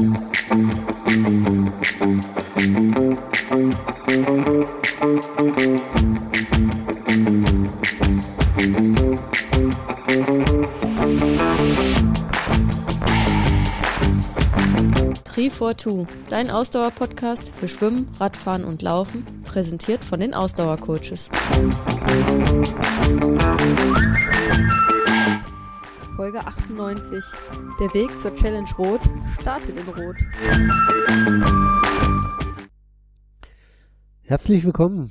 Tree dein Ausdauer-Podcast für Schwimmen, Radfahren und Laufen, präsentiert von den Ausdauercoaches. Folge 98. Der Weg zur Challenge Rot startet in Rot. Herzlich willkommen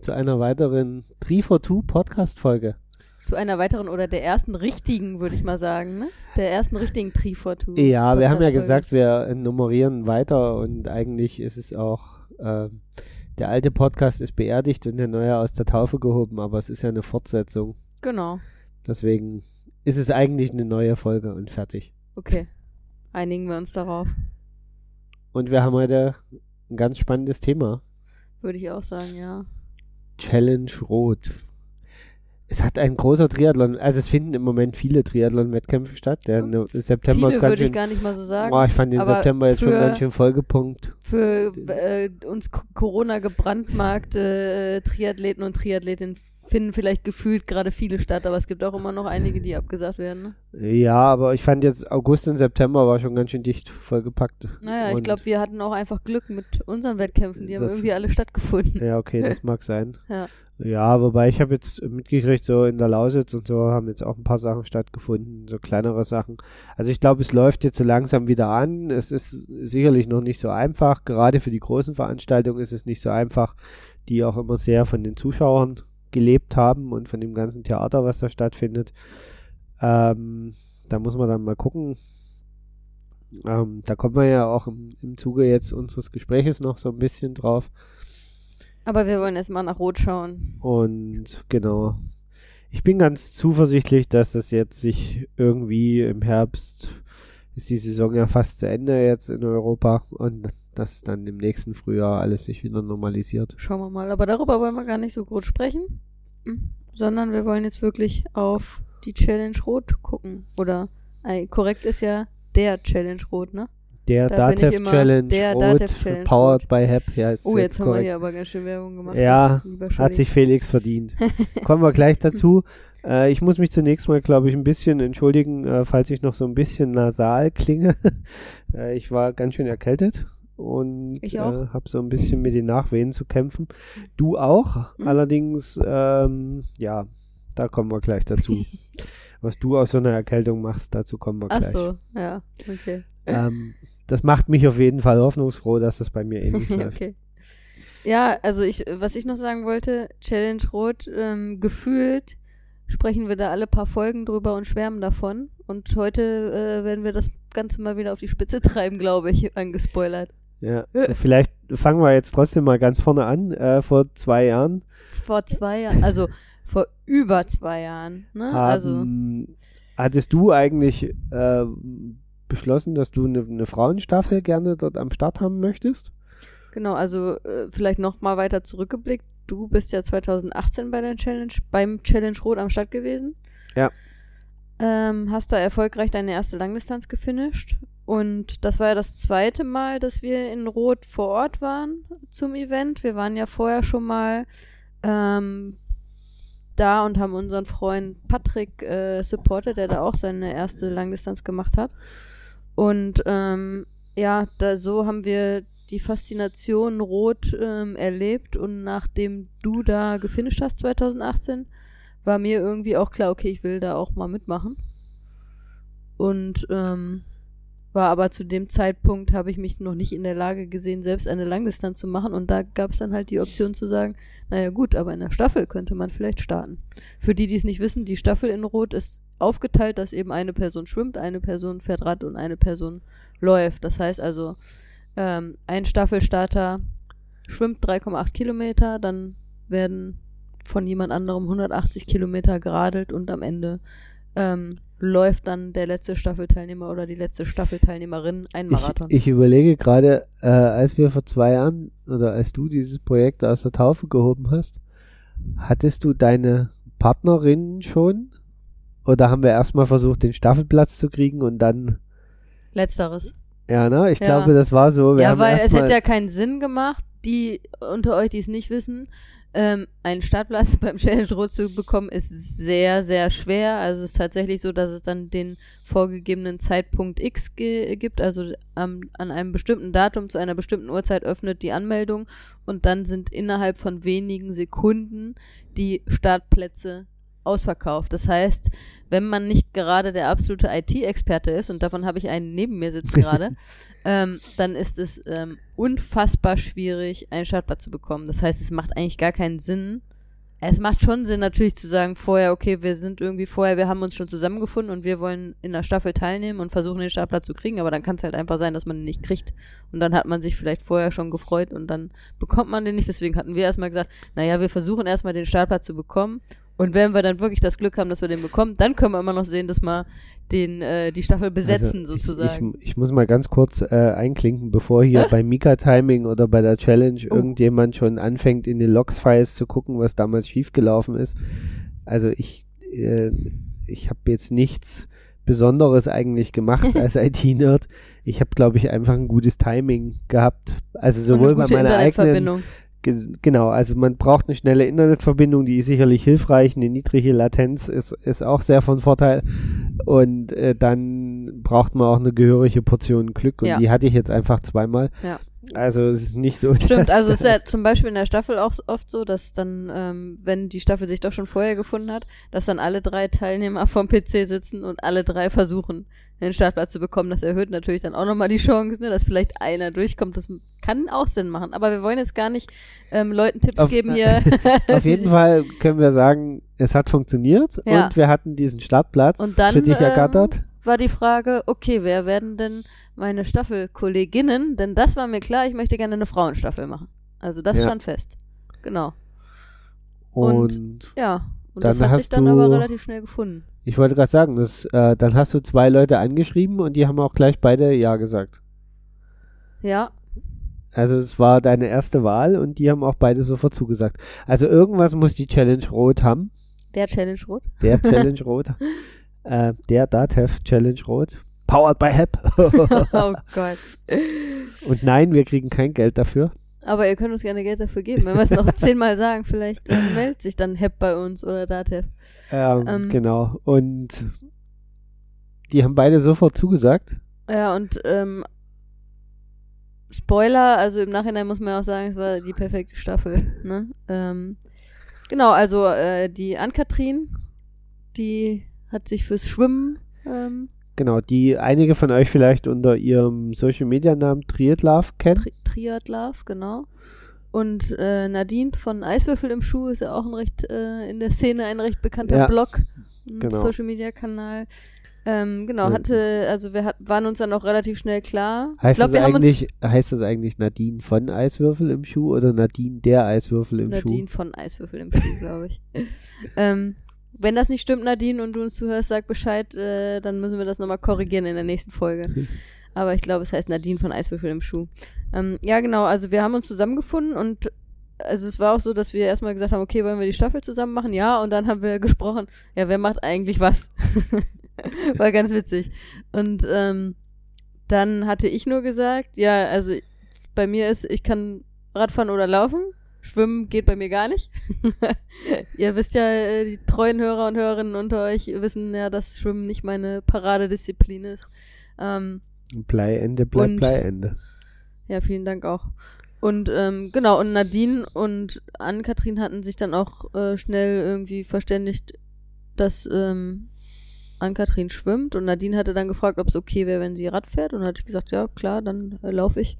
zu einer weiteren Tree for Two Podcast-Folge zu einer weiteren oder der ersten richtigen, würde ich mal sagen, ne? Der ersten richtigen Trifortu. Ja, wir haben ja gesagt, wir nummerieren weiter und eigentlich ist es auch, äh, der alte Podcast ist beerdigt und der neue aus der Taufe gehoben, aber es ist ja eine Fortsetzung. Genau. Deswegen ist es eigentlich eine neue Folge und fertig. Okay. Einigen wir uns darauf. Und wir haben heute ein ganz spannendes Thema. Würde ich auch sagen, ja. Challenge Rot es hat ein großer Triathlon, also es finden im Moment viele Triathlon-Wettkämpfe statt. Der hm. September viele ist ganz würde schön, ich gar nicht mal so sagen. Oh, ich fand den September jetzt schon ganz schön Folgepunkt. Für äh, uns Corona gebrandmarkte äh, Triathleten und Triathletinnen finden vielleicht gefühlt gerade viele statt, aber es gibt auch immer noch einige, die abgesagt werden. Ne? Ja, aber ich fand jetzt August und September war schon ganz schön dicht vollgepackt. Naja, und ich glaube, wir hatten auch einfach Glück mit unseren Wettkämpfen, die haben irgendwie alle stattgefunden. Ja, okay, das mag sein. ja. Ja, wobei ich habe jetzt mitgekriegt, so in der Lausitz und so haben jetzt auch ein paar Sachen stattgefunden, so kleinere Sachen. Also ich glaube, es läuft jetzt so langsam wieder an. Es ist sicherlich noch nicht so einfach. Gerade für die großen Veranstaltungen ist es nicht so einfach, die auch immer sehr von den Zuschauern gelebt haben und von dem ganzen Theater, was da stattfindet. Ähm, da muss man dann mal gucken. Ähm, da kommen wir ja auch im, im Zuge jetzt unseres Gespräches noch so ein bisschen drauf. Aber wir wollen erstmal nach Rot schauen. Und genau. Ich bin ganz zuversichtlich, dass das jetzt sich irgendwie im Herbst ist die Saison ja fast zu Ende jetzt in Europa und dass dann im nächsten Frühjahr alles sich wieder normalisiert. Schauen wir mal. Aber darüber wollen wir gar nicht so groß sprechen, hm. sondern wir wollen jetzt wirklich auf die Challenge Rot gucken. Oder äh, korrekt ist ja der Challenge Rot, ne? Der da Datev Challenge, der Rot, Datev Challenge powered by HEP. Ja, oh, jetzt, jetzt haben wir hier aber ganz schön Werbung gemacht. Ja, hat sich Felix verdient. Kommen wir gleich dazu. Äh, ich muss mich zunächst mal, glaube ich, ein bisschen entschuldigen, äh, falls ich noch so ein bisschen nasal klinge. äh, ich war ganz schön erkältet und äh, habe so ein bisschen mit den Nachwehen zu kämpfen. Du auch, mhm. allerdings, ähm, ja, da kommen wir gleich dazu. Was du aus so einer Erkältung machst, dazu kommen wir gleich. Ach so, ja, okay. Ähm, das macht mich auf jeden Fall hoffnungsfroh, dass das bei mir ähnlich läuft. Okay. Ja, also ich, was ich noch sagen wollte, Challenge Rot, ähm, gefühlt sprechen wir da alle paar Folgen drüber und schwärmen davon. Und heute äh, werden wir das Ganze mal wieder auf die Spitze treiben, glaube ich, angespoilert. Ja, vielleicht fangen wir jetzt trotzdem mal ganz vorne an, äh, vor zwei Jahren. Vor zwei Jahren, also vor über zwei Jahren. Ne? Haben, also hattest du eigentlich äh, beschlossen, dass du eine, eine Frauenstaffel gerne dort am Start haben möchtest? Genau, also äh, vielleicht noch mal weiter zurückgeblickt. Du bist ja 2018 bei der Challenge, beim Challenge Rot am Start gewesen. Ja. Ähm, hast da erfolgreich deine erste Langdistanz gefinisht. Und das war ja das zweite Mal, dass wir in Rot vor Ort waren zum Event. Wir waren ja vorher schon mal ähm, da und haben unseren Freund Patrick äh, supportet, der da auch seine erste Langdistanz gemacht hat. Und ähm, ja, da so haben wir die Faszination Rot ähm, erlebt und nachdem du da gefinisht hast 2018, war mir irgendwie auch klar, okay, ich will da auch mal mitmachen. Und ähm, war aber zu dem Zeitpunkt, habe ich mich noch nicht in der Lage gesehen, selbst eine Langdistanz zu machen. Und da gab es dann halt die Option zu sagen, naja gut, aber in der Staffel könnte man vielleicht starten. Für die, die es nicht wissen, die Staffel in Rot ist aufgeteilt, dass eben eine Person schwimmt, eine Person fährt Rad und eine Person läuft. Das heißt also, ähm, ein Staffelstarter schwimmt 3,8 Kilometer, dann werden von jemand anderem 180 Kilometer geradelt und am Ende ähm, läuft dann der letzte Staffelteilnehmer oder die letzte Staffelteilnehmerin ein Marathon. Ich, ich überlege gerade, äh, als wir vor zwei Jahren oder als du dieses Projekt aus der Taufe gehoben hast, hattest du deine Partnerin schon oder haben wir erstmal versucht, den Staffelplatz zu kriegen und dann. Letzteres. Ja, ne? Ich Ja. glaube, das war so. Wir ja, weil es hätte ja keinen Sinn gemacht, die unter euch, die es nicht wissen, ähm, einen Startplatz beim Challenge Rot zu bekommen, ist sehr, sehr schwer. Also es ist tatsächlich so, dass es dann den vorgegebenen Zeitpunkt X gibt, also am, an einem bestimmten Datum zu einer bestimmten Uhrzeit öffnet die Anmeldung und dann sind innerhalb von wenigen Sekunden die Startplätze ausverkauft. Das heißt, wenn man nicht gerade der absolute IT-Experte ist, und davon habe ich einen neben mir sitzen gerade, ähm, dann ist es ähm, unfassbar schwierig, einen Startplatz zu bekommen. Das heißt, es macht eigentlich gar keinen Sinn. Es macht schon Sinn, natürlich zu sagen, vorher, okay, wir sind irgendwie vorher, wir haben uns schon zusammengefunden und wir wollen in der Staffel teilnehmen und versuchen, den Startplatz zu kriegen, aber dann kann es halt einfach sein, dass man den nicht kriegt. Und dann hat man sich vielleicht vorher schon gefreut und dann bekommt man den nicht. Deswegen hatten wir erstmal gesagt, naja, wir versuchen erstmal den Startplatz zu bekommen. Und wenn wir dann wirklich das Glück haben, dass wir den bekommen, dann können wir immer noch sehen, dass wir den, äh, die Staffel besetzen, Also, sozusagen. Ich, ich, ich muss mal ganz kurz äh, einklinken, bevor hier beim Mika-Timing oder bei der Challenge Oh. irgendjemand schon anfängt, in den Logs-Files zu gucken, was damals schiefgelaufen ist. Also ich, äh, ich habe jetzt nichts Besonderes eigentlich gemacht als IT-Nerd. Ich habe, glaube ich, einfach ein gutes Timing gehabt. Also sowohl bei meiner eigenen Genau, also man braucht eine schnelle Internetverbindung, die ist sicherlich hilfreich. Eine niedrige Latenz ist, ist auch sehr von Vorteil. Und äh, dann braucht man auch eine gehörige Portion Glück. Und Ja. die hatte ich jetzt einfach zweimal. Ja. Also es ist nicht so. Stimmt, also es ist ja zum Beispiel in der Staffel auch oft so, dass dann, ähm, wenn die Staffel sich doch schon vorher gefunden hat, dass dann alle drei Teilnehmer vom PC sitzen und alle drei versuchen, den Startplatz zu bekommen. Das erhöht natürlich dann auch nochmal die Chance, ne, dass vielleicht einer durchkommt. Das kann auch Sinn machen. Aber wir wollen jetzt gar nicht ähm, Leuten Tipps Auf- geben hier. Auf jeden Fall können wir sagen, es hat funktioniert Ja. und wir hatten diesen Startplatz Und dann, für dich ähm, ergattert. war die Frage, okay, wer werden denn meine Staffelkolleginnen? Denn das war mir klar, ich möchte gerne eine Frauenstaffel machen. Also das Ja. stand fest. Genau. Und, und- Ja. Und das hat sich dann aber relativ schnell gefunden. ich wollte gerade sagen, das, äh, dann hast du zwei Leute angeschrieben und die haben auch gleich beide Ja gesagt. Ja, Also es war deine erste Wahl und die haben auch beide sofort zugesagt. Also irgendwas muss die Challenge Rot haben. der Challenge Rot. Der Challenge Rot. Äh, der Datev Challenge Rot. Powered by HEP. oh Gott. und nein, wir kriegen kein Geld dafür. Aber ihr könnt uns gerne Geld dafür geben. Wenn wir es noch zehnmal sagen, vielleicht äh, meldet sich dann HEP bei uns oder Datev. Ähm, Ähm. Genau. Und die haben beide sofort zugesagt. Ja, und ähm, Spoiler, also im Nachhinein muss man auch sagen, es war die perfekte Staffel. Ne? Ähm, genau, also äh, die Ann-Kathrin, die hat sich fürs Schwimmen ähm, Genau, die einige von euch vielleicht unter ihrem Social Media Namen Triathlove kennen. Tri Triathlove, genau. Und äh, Nadine von Eiswürfel im Schuh ist ja auch ein recht äh, in der Szene ein recht bekannter Ja, Blog, genau. Social Media Kanal. Ähm, genau, hatte, also wir hat, waren uns dann auch relativ schnell klar. Heißt, ich glaube, das eigentlich, heißt das eigentlich Nadine von Eiswürfel im Schuh oder Nadine der Eiswürfel im Nadine Schuh? von Eiswürfel im Schuh, glaube ich. ähm, wenn das nicht stimmt, Nadine, und du uns zuhörst, sag Bescheid, äh, dann müssen wir das nochmal korrigieren in der nächsten Folge. Aber ich glaube, es heißt Nadine von Eiswürfel im Schuh. Ähm, ja, genau, also wir haben uns zusammengefunden und also es war auch so, dass wir erstmal gesagt haben, okay, wollen wir die Staffel zusammen machen? Ja, und dann haben wir gesprochen, ja, wer macht eigentlich was? war ganz witzig. Und ähm, dann hatte ich nur gesagt, ja, also bei mir ist, ich kann Radfahren oder laufen. Schwimmen geht bei mir gar nicht. Ihr wisst ja, äh, die treuen Hörer und Hörerinnen unter euch wissen ja, dass Schwimmen nicht meine Paradedisziplin ist. Ähm, Bleiende bleibt Bleiende. ja, vielen Dank auch. Und ähm, genau, und Nadine und Ann-Kathrin hatten sich dann auch äh, schnell irgendwie verständigt, dass ähm, Ann-Kathrin schwimmt und Nadine hatte dann gefragt, ob es okay wäre, wenn sie Rad fährt und hatte ich gesagt, ja klar, dann äh, laufe ich.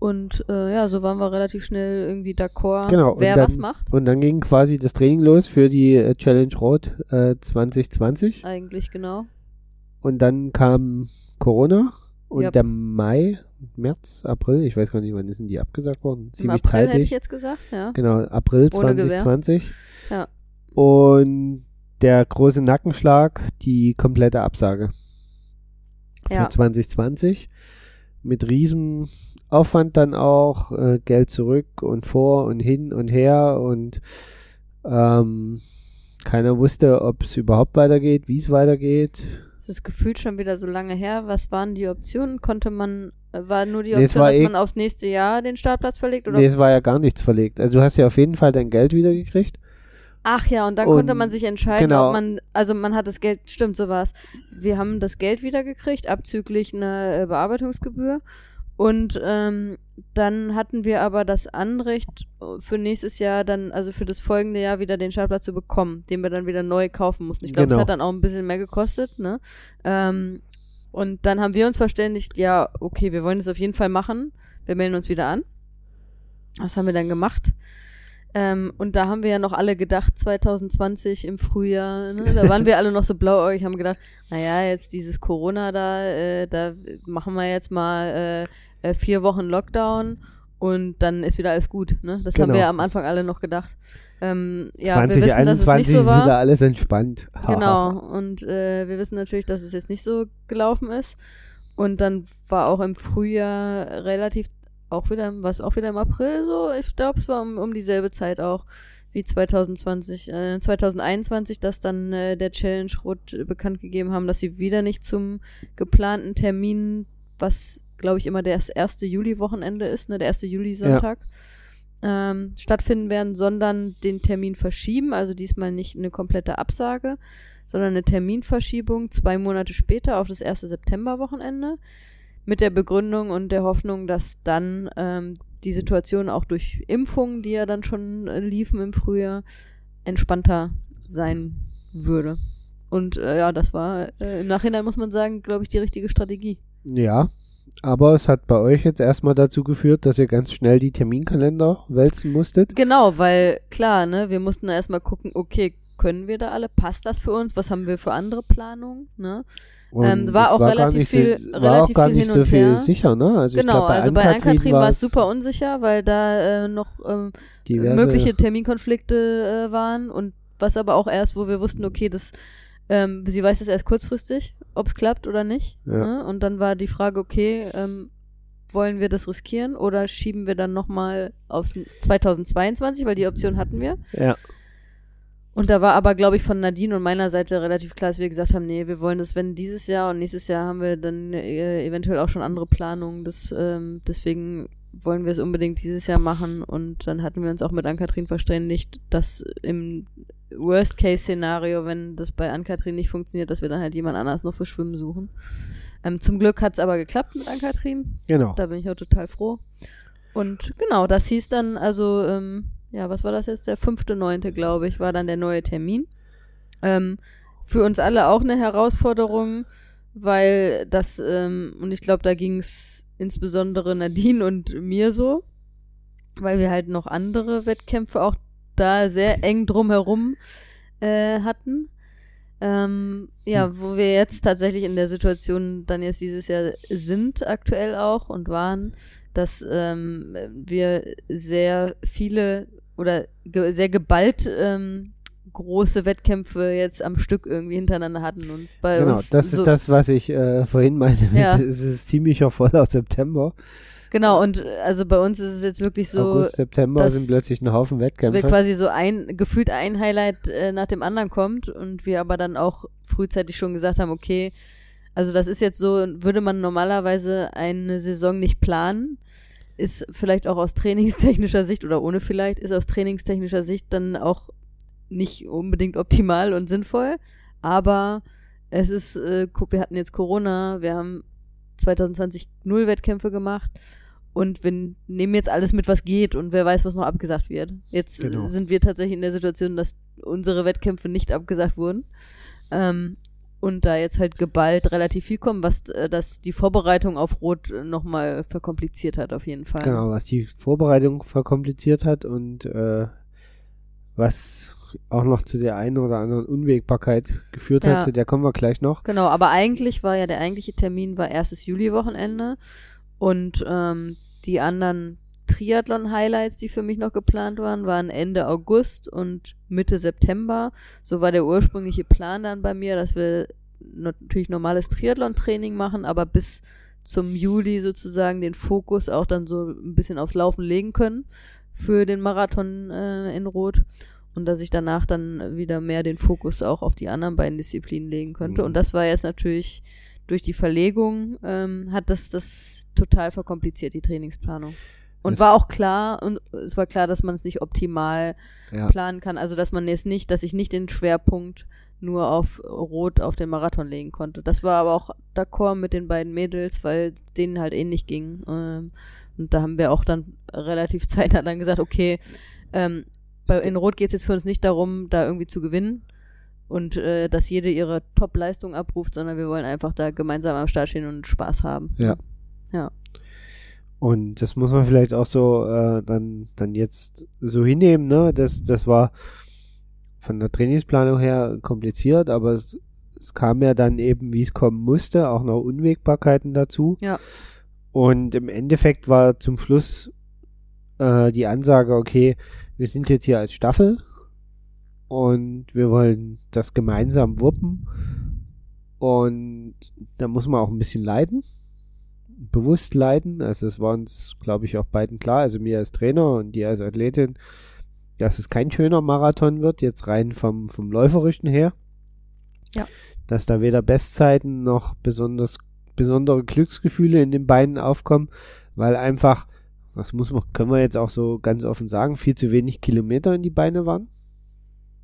Und äh, ja, so waren wir relativ schnell irgendwie d'accord, Genau, wer dann- was macht. Und dann ging quasi das Training los für die äh, Challenge Rot äh, 2020. Eigentlich genau. Und dann kam Corona und Yep. der Mai, März, April, ich weiß gar nicht, wann ist denn die abgesagt worden? Im Ziemlich April hätte ich zeitig. jetzt gesagt, ja. Genau, April Ohne Gewehr. 2020. Ja. Und der große Nackenschlag, die komplette Absage. Für Ja. 2020. Mit riesen Aufwand dann auch, äh, Geld zurück und vor und hin und her und ähm, keiner wusste, ob es überhaupt weitergeht, wie es weitergeht. Es ist gefühlt schon wieder so lange her. Was waren die Optionen? Konnte man, äh, war nur die Nee, es Option, war dass eh- man aufs nächste Jahr den Startplatz verlegt? Oder? Nee, es war ja gar nichts verlegt. Also du hast ja auf jeden Fall dein Geld wieder gekriegt. Ach ja, und dann Und- konnte man sich entscheiden, genau. ob man, also man hat das Geld, stimmt, so war's. Wir haben das Geld wiedergekriegt, abzüglich einer äh, Bearbeitungsgebühr. Und ähm, dann hatten wir aber das Anrecht äh, für nächstes Jahr dann, also für das folgende Jahr wieder den Startplatz zu bekommen, den wir dann wieder neu kaufen mussten. Ich glaube, es Genau. hat dann auch ein bisschen mehr gekostet, ne? Ähm, und dann haben wir uns verständigt, ja, okay, wir wollen das auf jeden Fall machen. Wir melden uns wieder an. Das haben wir dann gemacht. Ähm, und da haben wir ja noch alle gedacht, 2020 im Frühjahr, ne? da waren wir alle noch so blauäugig, haben gedacht, naja, jetzt dieses Corona da, äh, da machen wir jetzt mal äh, äh, vier Wochen Lockdown und dann ist wieder alles gut. Ne? Das haben Genau. wir am Anfang alle noch gedacht. Ähm, ja, wir wissen, dass es 2021 nicht so ist wieder alles entspannt. Genau, und äh, wir wissen natürlich, dass es jetzt nicht so gelaufen ist. Und dann war auch im Frühjahr relativ, auch wieder, war es auch wieder im April so, ich glaube, es war um, um dieselbe Zeit auch wie 2020, äh, 2021, dass dann äh, der Challenge Rot bekannt gegeben haben, dass sie wieder nicht zum geplanten Termin, was glaube ich immer das erste Juli-Wochenende ist, ne, der erste Juli-Sonntag, ähm, stattfinden werden, sondern den Termin verschieben. Also diesmal nicht eine komplette Absage, sondern eine Terminverschiebung zwei Monate später auf das erste September-Wochenende. Mit der Begründung und der Hoffnung, dass dann ähm, die Situation auch durch Impfungen, die ja dann schon äh, liefen im Frühjahr, entspannter sein würde. Und äh, ja, das war äh, im Nachhinein, muss man sagen, glaube ich, die richtige Strategie. Ja, aber es hat bei euch jetzt erstmal dazu geführt, dass ihr ganz schnell die Terminkalender wälzen musstet. Genau, weil klar, ne, wir mussten erstmal gucken, okay, können wir da alle? Passt das für uns? Was haben wir für andere Planungen? Ne? Ähm, war auch gar relativ nicht viel- so, war relativ auch gar viel nicht hin so viel her. sicher, ne? Also genau, glaub, bei also bei Ann-Kathrin Ann-Kathrin war es super unsicher, weil da äh, noch ähm, mögliche Terminkonflikte äh, waren und was aber auch erst, wo wir wussten, okay, das, ähm, sie weiß das erst kurzfristig, ob es klappt oder nicht. Ja. Ne? Und dann war die Frage, okay, ähm, wollen wir das riskieren oder schieben wir dann nochmal aufs 2022, weil die Option hatten wir. Ja, Und da war aber, glaube ich, von Nadine und meiner Seite relativ klar, dass wir gesagt haben, nee, wir wollen das, wenn dieses Jahr und nächstes Jahr haben wir dann äh, eventuell auch schon andere Planungen. Das, ähm, deswegen wollen wir es unbedingt dieses Jahr machen. Und dann hatten wir uns auch mit Ann-Kathrin verständigt, dass im Worst-Case-Szenario, wenn das bei Ann-Kathrin nicht funktioniert, dass wir dann halt jemand anders noch für Schwimmen suchen. Ähm, zum Glück hat es aber geklappt mit Ann-Kathrin. genau. Da bin ich auch total froh. Und genau, das hieß dann, also, ähm, ja, was war das jetzt? Der fünfte, neunte, glaube ich, war dann der neue Termin. Ähm, für uns alle auch eine Herausforderung, weil das, ähm, und ich glaube, da ging es insbesondere Nadine und mir so, weil wir halt noch andere Wettkämpfe auch da sehr eng drumherum äh, hatten. Ähm, ja, wo wir jetzt tatsächlich in der Situation dann jetzt dieses Jahr sind, aktuell auch und waren, dass ähm, wir sehr viele oder ge sehr geballt ähm, große Wettkämpfe jetzt am Stück irgendwie hintereinander hatten und bei Genau, uns das so, ist das, was ich äh, vorhin meinte. Ja. Es ist ziemlicher voller September. genau und äh, also bei uns ist es jetzt wirklich so August, September sind plötzlich ein Haufen wir Wettkämpfe. quasi so ein gefühlt ein Highlight äh, nach dem anderen kommt und wir aber dann auch frühzeitig schon gesagt haben, okay, also das ist jetzt so, würde man normalerweise eine Saison nicht planen, ist vielleicht auch aus trainingstechnischer Sicht oder ohne vielleicht, ist aus trainingstechnischer Sicht dann auch nicht unbedingt optimal und sinnvoll, aber es ist, äh, wir hatten jetzt Corona, wir haben 2020 null Wettkämpfe gemacht und wir nehmen jetzt alles mit, was geht und wer weiß, was noch abgesagt wird. Jetzt Genau. sind wir tatsächlich in der Situation, dass unsere Wettkämpfe nicht abgesagt wurden. Ähm, und da jetzt halt geballt relativ viel kommen, was äh, das die Vorbereitung auf Rot äh, nochmal verkompliziert hat, auf jeden Fall. Genau, was die Vorbereitung verkompliziert hat und äh, was auch noch zu der einen oder anderen Unwägbarkeit geführt Ja. hat, zu der kommen wir gleich noch. Genau, aber eigentlich war ja der eigentliche Termin war erstes Juli-Wochenende und ähm, die anderen Triathlon-Highlights, die für mich noch geplant waren, waren Ende August und Mitte September. So war der ursprüngliche Plan dann bei mir, dass wir natürlich normales Triathlon-Training machen, aber bis zum Juli sozusagen den Fokus auch dann so ein bisschen aufs Laufen legen können für den Marathon äh, in Rot. Und dass ich danach dann wieder mehr den Fokus auch auf die anderen beiden Disziplinen legen könnte. Mhm. Und das war jetzt natürlich durch die Verlegung, ähm, hat das das total verkompliziert, die Trainingsplanung. Und Das- war auch klar, und es war klar, dass man es nicht optimal Ja. planen kann. Also dass man jetzt nicht, dass ich nicht den Schwerpunkt nur auf Rot auf den Marathon legen konnte. Das war aber auch d'accord mit den beiden Mädels, weil es denen halt ähnlich ging. Ähm, und da haben wir auch dann relativ zeitnah dann gesagt, okay, ähm, bei, in Rot geht es jetzt für uns nicht darum, da irgendwie zu gewinnen und äh, dass jede ihre Top-Leistung abruft, sondern wir wollen einfach da gemeinsam am Start stehen und Spaß haben. Ja. Ja. Und das muss man vielleicht auch so äh, dann, dann jetzt so hinnehmen, ne? Das, das war von der Trainingsplanung her kompliziert, aber es, es kam ja dann eben, wie es kommen musste, auch noch Unwägbarkeiten dazu. Ja. Und im Endeffekt war zum Schluss äh, die Ansage, okay, wir sind jetzt hier als Staffel und wir wollen das gemeinsam wuppen. Und da muss man auch ein bisschen leiden, bewusst leiden. Also es war uns, glaube ich, auch beiden klar, also mir als Trainer und dir als Athletin, dass es kein schöner Marathon wird, jetzt rein vom, vom Läuferischen her. Ja. Dass da weder Bestzeiten noch besonders besondere Glücksgefühle in den Beinen aufkommen, weil einfach, das muss man, können wir jetzt auch so ganz offen sagen, viel zu wenig Kilometer in die Beine waren.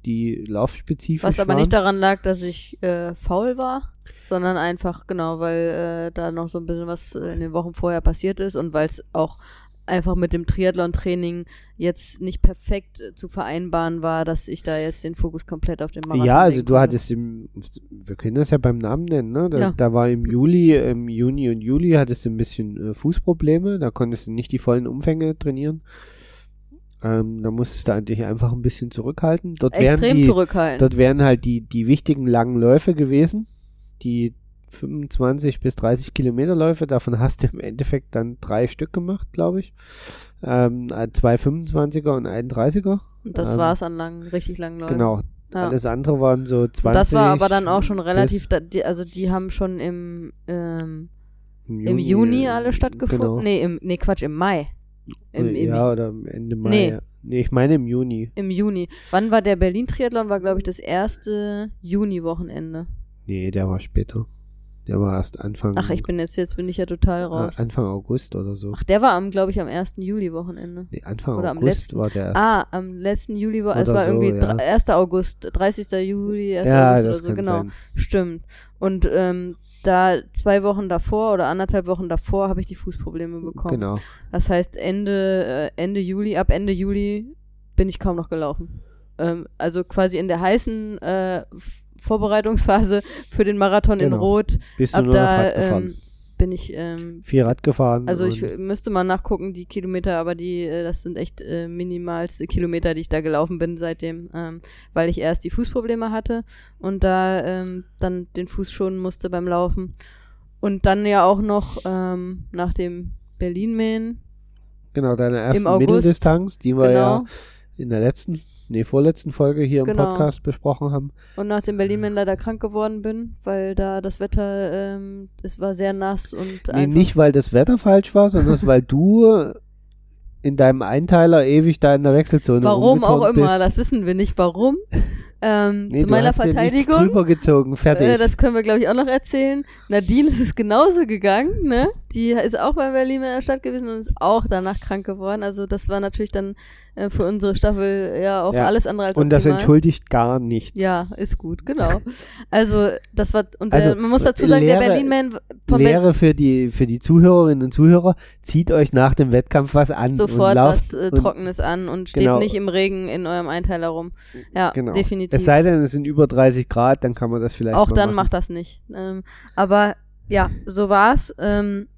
Die laufspezifisch Was aber waren. nicht daran lag, dass ich äh, faul war, sondern einfach, genau, weil äh, da noch so ein bisschen was äh, in den Wochen vorher passiert ist und weil es auch einfach mit dem Triathlon-Training jetzt nicht perfekt äh, zu vereinbaren war, dass ich da jetzt den Fokus komplett auf den Marathon Ja, also du hattest im, wir können das ja beim Namen nennen, ne? Da, Ja. da war im Juli, im Juni und Juli hattest du ein bisschen äh, Fußprobleme, da konntest du nicht die vollen Umfänge trainieren. Ähm, da musstest du dich einfach ein bisschen zurückhalten. Dort wären extrem die, zurückhaltend. Dort wären halt die, die wichtigen langen Läufe gewesen, die 25 bis 30 Kilometer Läufe, davon hast du im Endeffekt dann drei Stück gemacht, glaube ich. Ähm, zwei 25er und einen 30er. Und das ähm, war's an langen, richtig langen Läufen. Genau. Ja. Alles andere waren so 20. Und das war aber dann auch schon relativ, da, die, also die haben schon im, ähm, im im Juni alle äh, stattgefunden. Genau. Nee, im, nee, Quatsch, im Mai. Im, im, ja, oder Ende Mai. Nee. Ja. Nee, ich meine im Juni. Im Juni. Wann war der Berlin-Triathlon? War, glaube ich, das erste Juni-Wochenende. Nee, der war später. Der war erst Anfang, Ach, ich bin jetzt, jetzt bin ich ja total raus. Anfang August oder so. Ach, der war am, glaube ich, am 1. Juli-Wochenende. Nee, Anfang oder am August letzten. war der erst. Ah, am letzten Juli war, es war so, irgendwie ja. dr- 1. August, 30. Juli, 1. ja, August oder so, genau. sein. Stimmt. Und ähm, da zwei Wochen davor oder anderthalb Wochen davor habe ich die Fußprobleme bekommen. Genau. Das heißt, Ende, äh, Ende Juli, ab Ende Juli bin ich kaum noch gelaufen. Ähm, also quasi in der heißen äh, Vorbereitungsphase für den Marathon in Genau. Rot. Bist du Ab nur da Rad gefahren? ähm, bin ich, ähm, Viel Rad gefahren. also ich müsste mal nachgucken, die Kilometer, aber die, äh, das sind echt äh, minimalste Kilometer, die ich da gelaufen bin seitdem, ähm, weil ich erst die Fußprobleme hatte und da ähm, dann den Fuß schonen musste beim Laufen. Und dann ja auch noch ähm, nach dem Berlin-Mähen, Genau, deine August. Mitteldistanz, die ja genau. in der letzten, nee, vorletzten Folge hier im Genau. Podcast besprochen haben. Und nach dem Berlin-Mähen leider krank geworden bin, weil da das Wetter, ähm, es war sehr nass und Nee, nicht, weil das Wetter falsch war, sondern weil du in deinem Einteiler ewig da in der Wechselzone Warum auch immer, bist. das wissen wir nicht, warum. Ähm, nee, zu meiner Verteidigung, drüber gezogen, fertig. äh, das können wir glaube ich auch noch erzählen. Nadine ist es genauso gegangen, ne? Die ist auch beim Berlin in der Stadt gewesen und ist auch danach krank geworden. Also das war natürlich dann äh, für unsere Staffel ja auch Ja. alles andere als und das optimal. entschuldigt gar nichts. Ja, ist gut, genau. Also das war und Also, der, man muss dazu sagen, der Lehre- Berlin-Man von Lehre für die, für die Zuhörerinnen und Zuhörer, zieht euch nach dem Wettkampf was an und sofort lauft was äh, und- Trockenes an und steht Genau. nicht im Regen in eurem Einteiler rum. Ja, Genau. definitiv. Es sei denn, es sind über 30 Grad, dann kann man das vielleicht Auch dann machen. macht das nicht. Ähm, aber ja, so war's. Ähm,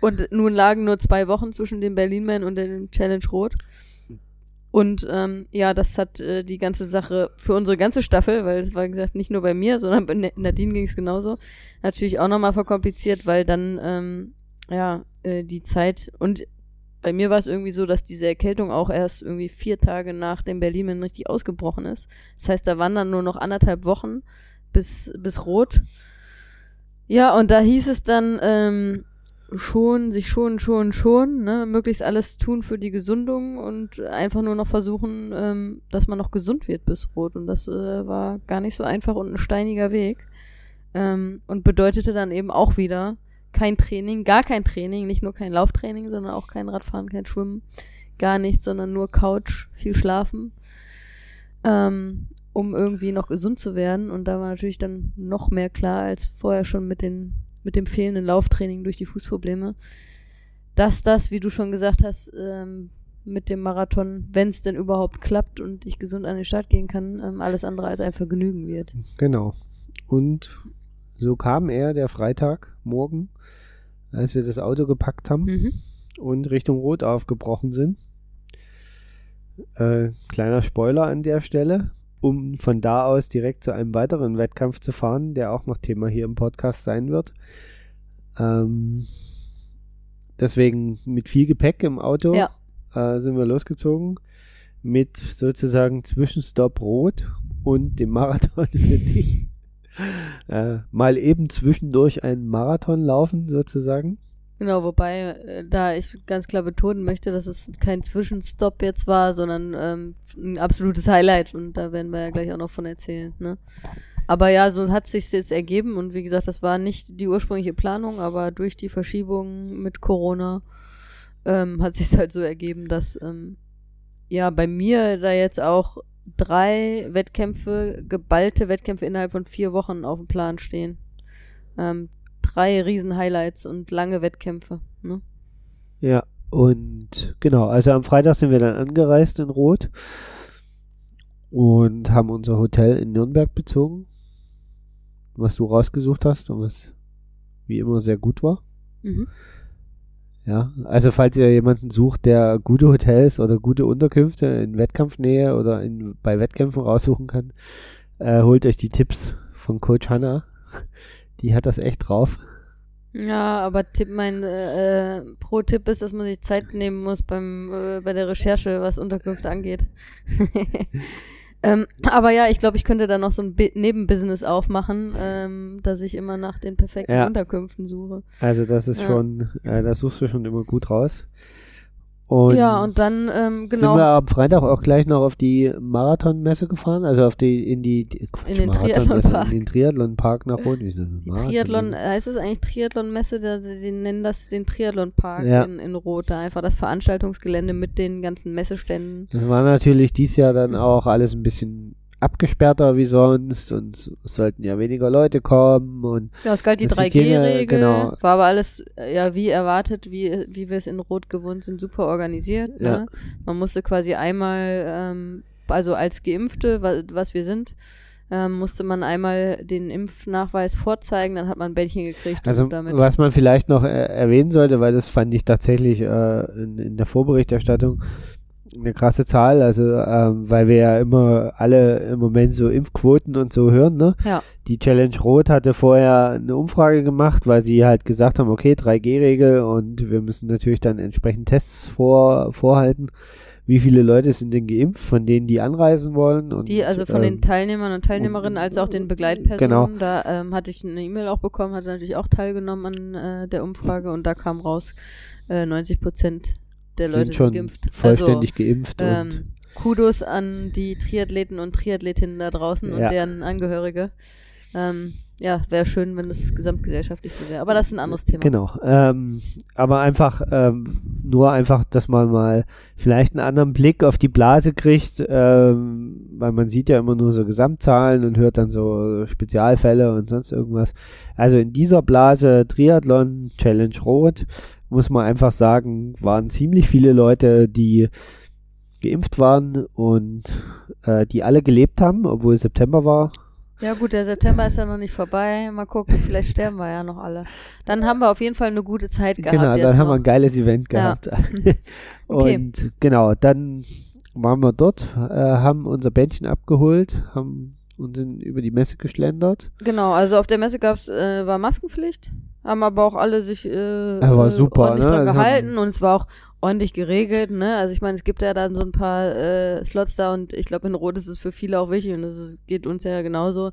und nun lagen nur zwei Wochen zwischen dem Berlin-Man und dem Challenge Rot. Und ähm, ja, das hat äh, die ganze Sache für unsere ganze Staffel, weil es war wie gesagt nicht nur bei mir, sondern bei Na- Nadine ging es genauso, natürlich auch nochmal verkompliziert, weil dann ähm, ja äh, die Zeit und bei mir war es irgendwie so, dass diese Erkältung auch erst irgendwie vier Tage nach dem Berlin richtig ausgebrochen ist. Das heißt, da waren dann nur noch anderthalb Wochen bis, bis rot. Ja, und da hieß es dann, ähm, schon, sich schon, schon, schon, ne, möglichst alles tun für die Gesundung und einfach nur noch versuchen, ähm, dass man noch gesund wird bis Rot. Und das äh, war gar nicht so einfach und ein steiniger Weg. Ähm, und bedeutete dann eben auch wieder kein Training, gar kein Training, nicht nur kein Lauftraining, sondern auch kein Radfahren, kein Schwimmen, gar nichts, sondern nur Couch, viel schlafen, ähm, um irgendwie noch gesund zu werden. Und da war natürlich dann noch mehr klar als vorher schon mit den mit dem fehlenden Lauftraining durch die Fußprobleme, dass das, wie du schon gesagt hast, ähm, mit dem Marathon, wenn es denn überhaupt klappt und ich gesund an den Start gehen kann, ähm, alles andere als ein Vergnügen wird. Genau. Und so kam er, der Freitag, morgen, als wir das Auto gepackt haben Mhm. und Richtung Rot aufgebrochen sind. Äh, kleiner Spoiler an der Stelle, um von da aus direkt zu einem weiteren Wettkampf zu fahren, der auch noch Thema hier im Podcast sein wird. Ähm, deswegen mit viel Gepäck im Auto Ja. äh, sind wir losgezogen mit sozusagen Zwischenstopp Rot und dem Marathon für dich. Äh, mal eben zwischendurch einen Marathon laufen sozusagen. Genau, wobei, äh, da ich ganz klar betonen möchte, dass es kein Zwischenstopp jetzt war, sondern ähm, ein absolutes Highlight und da werden wir ja gleich auch noch von erzählen. Ne? Aber ja, so hat sich jetzt ergeben und wie gesagt, das war nicht die ursprüngliche Planung, aber durch die Verschiebung mit Corona ähm, hat sich halt so ergeben, dass ähm, ja bei mir da jetzt auch drei Wettkämpfe, geballte Wettkämpfe innerhalb von vier Wochen auf dem Plan stehen. Ähm, drei Riesen-Highlights und lange Wettkämpfe. Ne? Ja, und genau, also am Freitag sind wir dann angereist in Rot und haben unser Hotel in Nürnberg bezogen, was du rausgesucht hast und was wie immer sehr gut war. Mhm. Ja, also falls ihr jemanden sucht, der gute Hotels oder gute Unterkünfte in Wettkampfnähe oder in, bei Wettkämpfen raussuchen kann, äh, holt euch die Tipps von Coach Hanna. Die hat das echt drauf. Ja, aber Tipp, mein äh, äh, Pro-Tipp ist, dass man sich Zeit nehmen muss beim äh, bei der Recherche, was Unterkünfte angeht. ähm, aber ja, ich glaube, ich könnte da noch so ein Bi Nebenbusiness aufmachen, ähm, dass ich immer nach den perfekten Ja. Unterkünften suche. Also das ist Ja. schon, äh, das suchst du schon immer gut raus. Und ja, und dann ähm, sind wir genau am Freitag auch gleich noch auf die Marathonmesse gefahren, also auf die in die, die Quatsch, In den Marathonmesse, Triathlonpark. in den Triathlonpark nach Rot. Wieso? die Triathlon, äh, heißt es eigentlich Triathlon-Messe? Da- Sie nennen das den Triathlon-Park Ja. in, in Rot, da einfach das Veranstaltungsgelände mit den ganzen Messeständen. Das war natürlich dies Jahr dann auch alles ein bisschen abgesperrter wie sonst und es sollten ja weniger Leute kommen und Ja, es galt die Das Hygiene, 3G-Regel, genau. war aber alles, äh, ja, wie erwartet, wie, wie wir es in Rot gewohnt sind, super organisiert. Ja. Ne? Man musste quasi einmal, ähm, also als Geimpfte, wa was wir sind, ähm, musste man einmal den Impfnachweis vorzeigen, dann hat man ein Bändchen gekriegt also und damit. was man vielleicht noch äh, erwähnen sollte, weil das fand ich tatsächlich äh, in, in der Vorberichterstattung eine krasse Zahl, also ähm, weil wir ja immer alle im Moment so Impfquoten und so hören, ne? Ja. Die Challenge Rot hatte vorher eine Umfrage gemacht, weil sie halt gesagt haben, okay, 3G-Regel und wir müssen natürlich dann entsprechend Tests vor, vorhalten. Wie viele Leute sind denn geimpft, von denen die anreisen wollen? Und, Die, also von ähm, den Teilnehmern und Teilnehmerinnen als auch den Begleitpersonen, Genau. da ähm, hatte ich eine E-Mail auch bekommen, hatte natürlich auch teilgenommen an äh, der Umfrage und da kam raus, äh, 90 Prozent der sind Leute schon sind geimpft. vollständig geimpft und Ähm, Kudos an die Triathleten und Triathletinnen da draußen Ja. und deren Angehörige. Ähm, ja, wäre schön, wenn es gesamtgesellschaftlich so wäre. Aber das ist ein anderes Thema. Genau. Ähm, aber einfach, ähm, nur einfach, dass man mal vielleicht einen anderen Blick auf die Blase kriegt, ähm, weil man sieht ja immer nur so Gesamtzahlen und hört dann so Spezialfälle und sonst irgendwas. Also in dieser Blase Triathlon Challenge Rot muss man einfach sagen, waren ziemlich viele Leute, die geimpft waren und äh, die alle gelebt haben, obwohl September war. Ja gut, der September ist ja noch nicht vorbei. Mal gucken, vielleicht sterben wir ja noch alle. Dann haben wir auf jeden Fall eine gute Zeit gehabt. Genau, dann haben noch. wir ein geiles Event Ja. gehabt. Okay. Und genau, dann waren wir dort, äh, haben unser Bändchen abgeholt, haben und sind über die Messe geschlendert. Genau, also auf der Messe gab's, äh, war Maskenpflicht, haben aber auch alle sich äh, war äh, super, ordentlich ne? dran Also gehalten und es war auch ordentlich geregelt, ne? Also ich meine, es gibt ja dann so ein paar äh, Slots da und ich glaube in Rot ist es für viele auch wichtig und ist, geht uns ja genauso,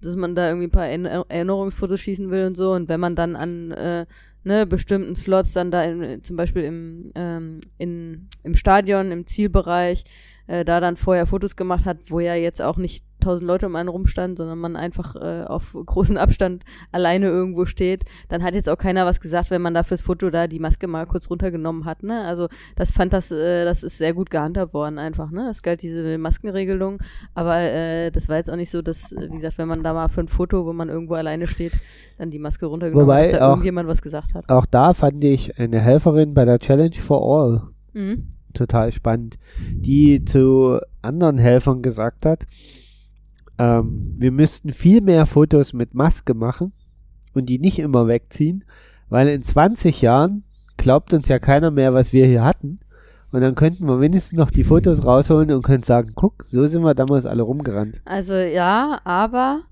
dass man da irgendwie ein paar Erinner- Erinnerungsfotos schießen will und so und wenn man dann an äh, ne, bestimmten Slots dann da in, zum Beispiel im, ähm, in, im Stadion, im Zielbereich, äh, da dann vorher Fotos gemacht hat, wo ja jetzt auch nicht tausend Leute um einen rumstanden, sondern man einfach äh, auf großen Abstand alleine irgendwo steht, dann hat jetzt auch keiner was gesagt, wenn man da fürs Foto da die Maske mal kurz runtergenommen hat, ne? Also das fand das, äh, das ist sehr gut gehandhabt worden einfach, ne? Es galt diese Maskenregelung, aber äh, das war jetzt auch nicht so, dass, wie gesagt, wenn man da mal für ein Foto, wo man irgendwo alleine steht, dann die Maske runtergenommen Wobei hat, dass da auch- irgendjemand was gesagt hat. Auch da fand ich eine Helferin bei der Challenge for All Mhm. total spannend, die zu anderen Helfern gesagt hat, ähm, wir müssten viel mehr Fotos mit Maske machen und die nicht immer wegziehen, weil in 20 Jahren glaubt uns ja keiner mehr, was wir hier hatten. Und dann könnten wir wenigstens noch die Fotos rausholen und können sagen, guck, so sind wir damals alle rumgerannt. Also ja, aber,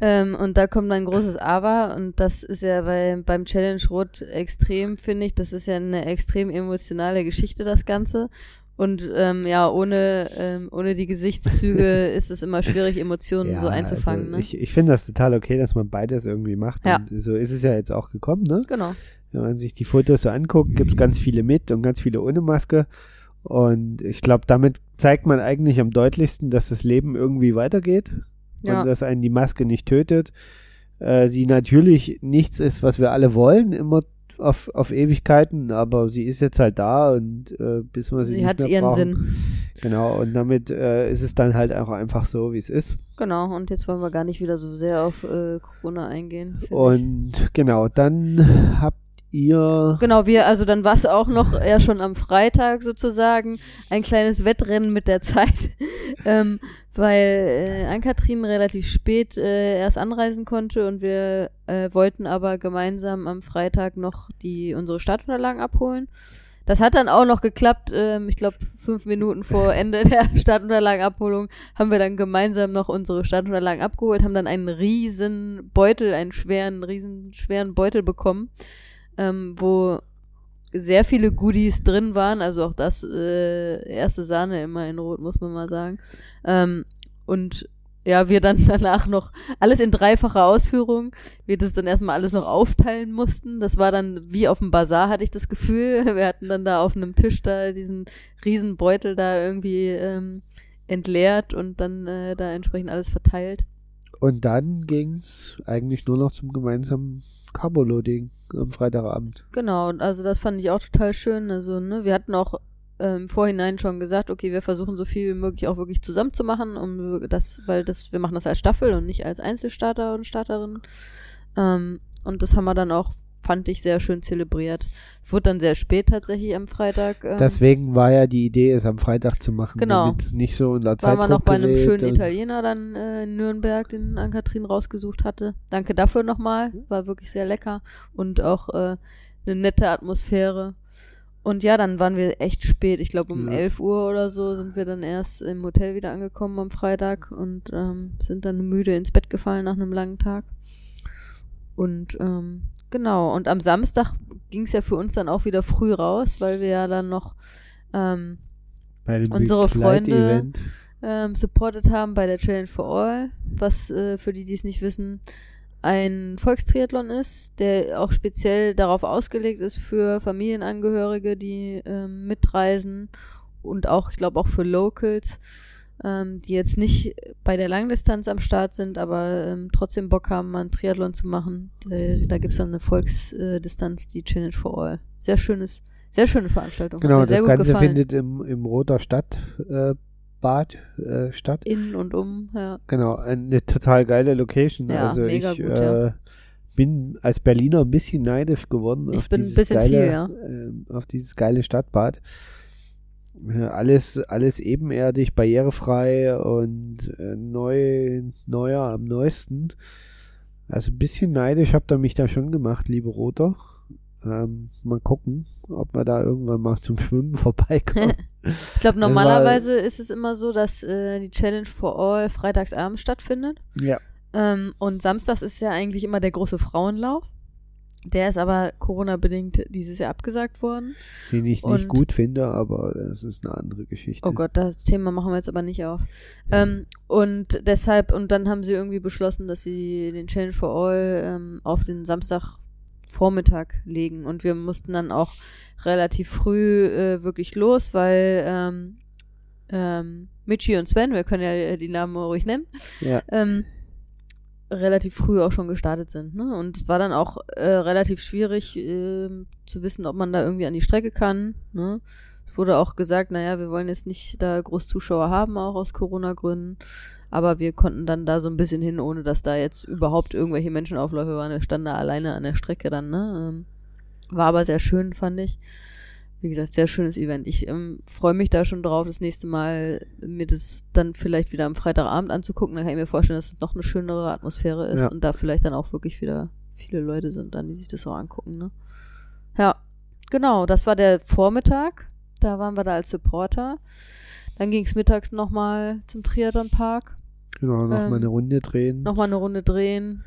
ähm, und da kommt ein großes Aber, und das ist ja bei, beim Challenge Rot extrem, finde ich, das ist ja eine extrem emotionale Geschichte, das Ganze. Und ähm, ja, ohne, ähm, ohne die Gesichtszüge ist es immer schwierig, Emotionen so einzufangen. also ne? ich, ich finde das total okay, dass man beides irgendwie macht. Ja. Und so ist es ja jetzt auch gekommen, ne? Genau. Wenn man sich die Fotos so anguckt, gibt es ganz viele mit und ganz viele ohne Maske. Und ich glaube, damit zeigt man eigentlich am deutlichsten, dass das Leben irgendwie weitergeht Ja. und dass einen die Maske nicht tötet. Äh, sie natürlich nichts ist, was wir alle wollen, immer auf, auf Ewigkeiten, aber sie ist jetzt halt da und äh, bis wir sie, Sie hat ihren brauchen. Sinn. Genau, und damit äh, ist es dann halt auch einfach so, wie es ist. Genau, und jetzt wollen wir gar nicht wieder so sehr auf äh, Corona eingehen. find ich. Und genau, dann habt ihr Genau, wir, also dann war es auch noch eher schon am Freitag sozusagen ein kleines Wettrennen mit der Zeit, ähm, weil äh, Ann-Kathrin relativ spät äh, erst anreisen konnte und wir äh, wollten aber gemeinsam am Freitag noch die unsere Startunterlagen abholen. Das hat dann auch noch geklappt. Ähm, ich glaube, fünf Minuten vor Ende der Startunterlagenabholung haben wir dann gemeinsam noch unsere Startunterlagen abgeholt, haben dann einen riesen Beutel, einen schweren, riesen schweren Beutel bekommen ähm, wo sehr viele Goodies drin waren, also auch das äh, erste Sahne immer in Rot, muss man mal sagen. Ähm, und ja, wir dann danach noch alles in dreifacher Ausführung, wir das dann erstmal alles noch aufteilen mussten. Das war dann wie auf dem Bazar, hatte ich das Gefühl. Wir hatten dann da auf einem Tisch da diesen riesen Beutel da irgendwie ähm, entleert und dann äh, da entsprechend alles verteilt. Und dann ging's eigentlich nur noch zum gemeinsamen Carboloading am Freitagabend. Genau, also das fand ich auch total schön. Also, ne, wir hatten auch ähm, im Vorhinein schon gesagt, okay, wir versuchen so viel wie möglich auch wirklich zusammen zu machen, um das, weil das, wir machen das als Staffel und nicht als Einzelstarter und Starterin. Ähm, und das haben wir dann auch, fand ich, sehr schön zelebriert. Es wurde dann sehr spät tatsächlich am Freitag. Ähm, Deswegen war ja die Idee, es am Freitag zu machen, Genau. nicht so unter waren Zeitdruck wir noch bei einem schönen Italiener dann äh, in Nürnberg, den Ann-Kathrin rausgesucht hatte. Danke dafür nochmal. War wirklich sehr lecker und auch äh, eine nette Atmosphäre. Und ja, dann waren wir echt spät. Ich glaube, um Ja. 11 Uhr oder so sind wir dann erst im Hotel wieder angekommen am Freitag und ähm, sind dann müde ins Bett gefallen nach einem langen Tag. Und ähm, genau, und am Samstag ging es ja für uns dann auch wieder früh raus, weil wir ja dann noch ähm, unsere Freunde- ähm, supported haben bei der Challenge for All, was äh, für die, die es nicht wissen, ein Volkstriathlon ist, der auch speziell darauf ausgelegt ist für Familienangehörige, die ähm, mitreisen und auch, ich glaube, auch für Locals, ähm, die jetzt nicht bei der Langdistanz am Start sind, aber ähm, trotzdem Bock haben, mal einen Triathlon zu machen. Äh, da gibt es dann eine Volksdistanz, die Challenge for All. Sehr schönes, sehr schöne Veranstaltung. Genau, sehr das Ganze findet im, im Roter Stadt äh, Bad äh, statt. in und um, ja. Genau, eine total geile Location. Ja, also ich gut, äh, ja. bin als Berliner ein bisschen neidisch geworden Ich auf bin ein dieses bisschen geile, viel, ja. ähm, auf dieses geile Stadtbad. Alles, alles ebenerdig, barrierefrei und äh, neu, neuer am neuesten. Also ein bisschen neidisch habt ihr mich da schon gemacht, liebe Roter. Ähm, mal gucken, ob wir da irgendwann mal zum Schwimmen vorbeikommen. Ich glaube, war- normalerweise ist es immer so, dass äh, die Challenge for All freitagsabends stattfindet. ja. Ähm, und samstags ist ja eigentlich immer der große Frauenlauf. Der ist aber Corona-bedingt dieses Jahr abgesagt worden. Den ich nicht gut finde, aber das ist eine andere Geschichte. Oh Gott, das Thema machen wir jetzt aber nicht auf. Ähm, und deshalb, und dann haben sie irgendwie beschlossen, dass sie den Challenge for All ähm, auf den Samstag Vormittag legen. Und wir mussten dann auch relativ früh äh, wirklich los, weil ähm, ähm, Michi und Sven, wir können ja die Namen ruhig nennen, Ja. ähm, relativ früh auch schon gestartet sind. Ne? Und es war dann auch äh, relativ schwierig ähm, zu wissen, ob man da irgendwie an die Strecke kann. Ne? Es wurde auch gesagt, naja, wir wollen jetzt nicht da groß Zuschauer haben, auch aus Corona-Gründen. Aber wir konnten dann da so ein bisschen hin, ohne dass da jetzt überhaupt irgendwelche Menschenaufläufe waren. Wir standen da alleine an der Strecke dann. Ne? Ähm, war aber sehr schön, fand ich. Wie gesagt, sehr schönes Event. Ich ähm, freue mich da schon drauf, das nächste Mal mir das dann vielleicht wieder am Freitagabend anzugucken. Dann kann ich mir vorstellen, dass es noch eine schönere Atmosphäre ist Ja. und da vielleicht dann auch wirklich wieder viele Leute sind, dann die sich das auch angucken. Ne? Ja, genau. Das war der Vormittag. Da waren wir da als Supporter. Dann ging es mittags nochmal zum Triathlon-Park. Genau, noch Ähm, mal eine Runde drehen, Nochmal eine Runde drehen.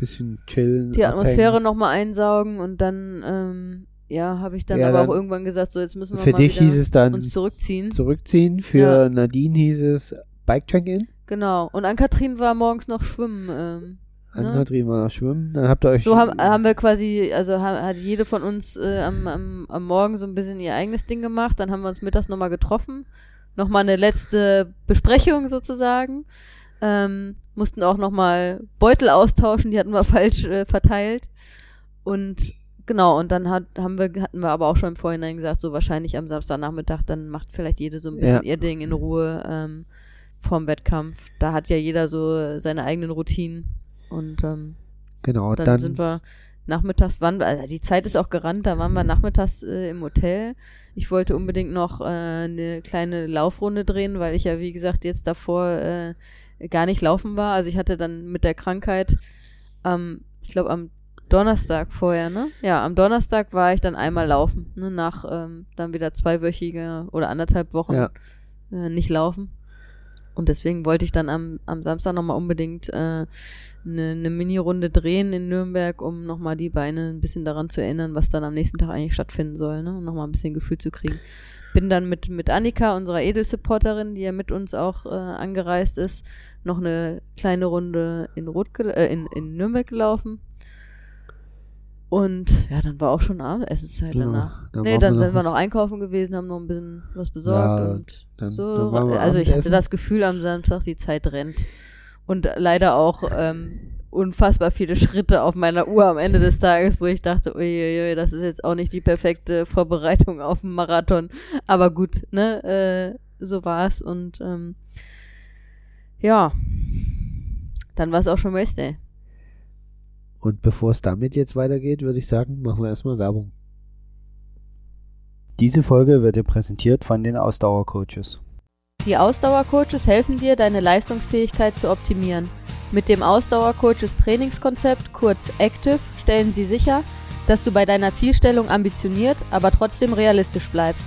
bisschen chillen. die Atmosphäre nochmal einsaugen und dann, ähm, ja, habe ich dann Ja, aber dann- auch irgendwann gesagt, so jetzt müssen wir Für mal dich hieß es dann uns zurückziehen. zurückziehen, für Ja. Nadine hieß es Bike-Check-In. Genau. Und Ann-Kathrin war morgens noch schwimmen. Ähm, An ne? Katrin war noch schwimmen. Dann habt ihr euch. So haben, haben wir quasi, also ha- hat jede von uns äh, am, am, am Morgen so ein bisschen ihr eigenes Ding gemacht. Dann haben wir uns mittags nochmal getroffen. Nochmal eine letzte Besprechung sozusagen. Ähm, mussten auch nochmal Beutel austauschen, die hatten wir falsch äh, verteilt. Und genau, und dann hat, haben wir, hatten wir aber auch schon im Vorhinein gesagt, so wahrscheinlich am Samstagnachmittag, dann macht vielleicht jede so ein bisschen Ja. ihr Ding in Ruhe ähm, vorm Wettkampf. Da hat ja jeder so seine eigenen Routinen. Und ähm, genau, dann, dann, sind wir nachmittags, wann, also die Zeit ist auch gerannt, da waren wir nachmittags äh, im Hotel. Ich wollte unbedingt noch äh, eine kleine Laufrunde drehen, weil ich ja, wie gesagt, jetzt davor äh, gar nicht laufen war. Also ich hatte dann mit der Krankheit am, ich glaube am Donnerstag vorher, ne? Ja, am Donnerstag war ich dann einmal laufen, ne? Nach ähm, dann wieder zweiwöchige oder anderthalb Wochen Ja. äh, nicht laufen. Und deswegen wollte ich dann am, am Samstag nochmal unbedingt äh, eine, eine Mini-Runde drehen in Nürnberg, um nochmal die Beine ein bisschen daran zu erinnern, was dann am nächsten Tag eigentlich stattfinden soll, ne? Um nochmal ein bisschen Gefühl zu kriegen. Bin dann mit, mit Annika, unserer Edelsupporterin, die ja mit uns auch äh, angereist ist, noch eine kleine Runde in, Rot äh, in, in Nürnberg gelaufen. Und ja, dann war auch schon Abendessenszeit Genau, danach. dann nee, dann wir sind wir noch einkaufen gewesen, haben noch ein bisschen was besorgt Ja, und dann- so. dann also ich hatte das Gefühl am Samstag, die Zeit rennt. Und leider auch ähm, unfassbar viele Schritte auf meiner Uhr am Ende des Tages, wo ich dachte, uiuiui, das ist jetzt auch nicht die perfekte Vorbereitung auf einen Marathon. Aber gut, ne, äh, so war's und ähm, ja, dann war es auch schon Race Day. Und bevor es damit jetzt weitergeht, würde ich sagen, machen wir erstmal Werbung. Diese Folge wird dir präsentiert von den Ausdauercoaches. Die Ausdauercoaches helfen dir, deine Leistungsfähigkeit zu optimieren. Mit dem Ausdauercoaches Trainingskonzept, kurz Active, stellen sie sicher, dass du bei deiner Zielstellung ambitioniert, aber trotzdem realistisch bleibst.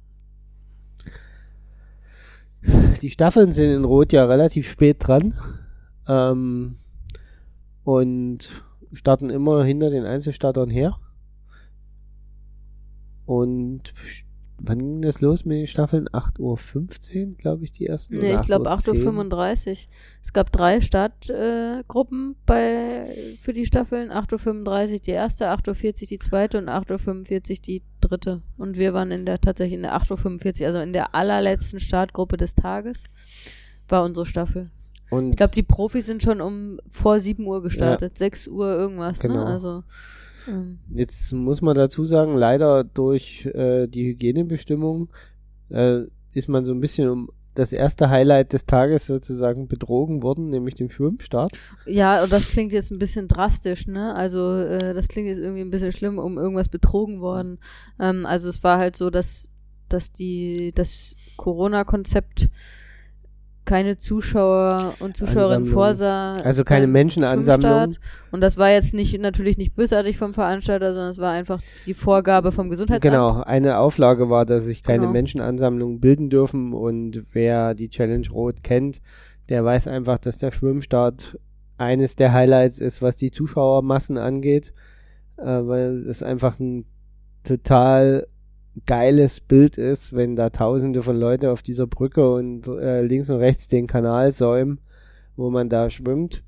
Die Staffeln sind in Rot ja relativ spät dran ähm, und starten immer hinter den Einzelstartern her. Und wann ging das los mit den Staffeln? 8.15 Uhr, glaube ich, die ersten? Nee, ich glaube 8.10 8.35 Uhr. Es gab drei Startgruppen äh, bei, für die Staffeln. 8.35 Uhr die erste, 8.40 Uhr die zweite und 8.45 Uhr die dritte. Und wir waren in der tatsächlich in der 8.45 Uhr, also in der allerletzten Startgruppe des Tages, war unsere Staffel. Und Ich glaube, die Profis sind schon um vor 7 Uhr gestartet. 6 Uhr irgendwas, Genau. ne? Also ähm, Jetzt muss man dazu sagen, leider durch äh, die Hygienebestimmung äh, ist man so ein bisschen um das erste Highlight des Tages sozusagen betrogen worden, nämlich dem Schwimmstart. Ja, und das klingt jetzt ein bisschen drastisch, ne? Also äh, das klingt jetzt irgendwie ein bisschen schlimm, um irgendwas betrogen worden. Ähm, also es war halt so, dass dass die das Corona-Konzept keine Zuschauer und Zuschauerinnen vorsah. Also keine beim Menschenansammlung. Und das war jetzt nicht natürlich nicht bösartig vom Veranstalter, sondern es war einfach die Vorgabe vom Gesundheitsamt. Genau, eine Auflage war, dass sich keine Genau. Menschenansammlungen bilden dürfen und wer die Challenge Rot kennt, der weiß einfach, dass der Schwimmstart eines der Highlights ist, was die Zuschauermassen angeht, äh, weil es einfach ein total geiles Bild ist, wenn da tausende von Leuten auf dieser Brücke und äh, links und rechts den Kanal säumen, wo man da schwimmt.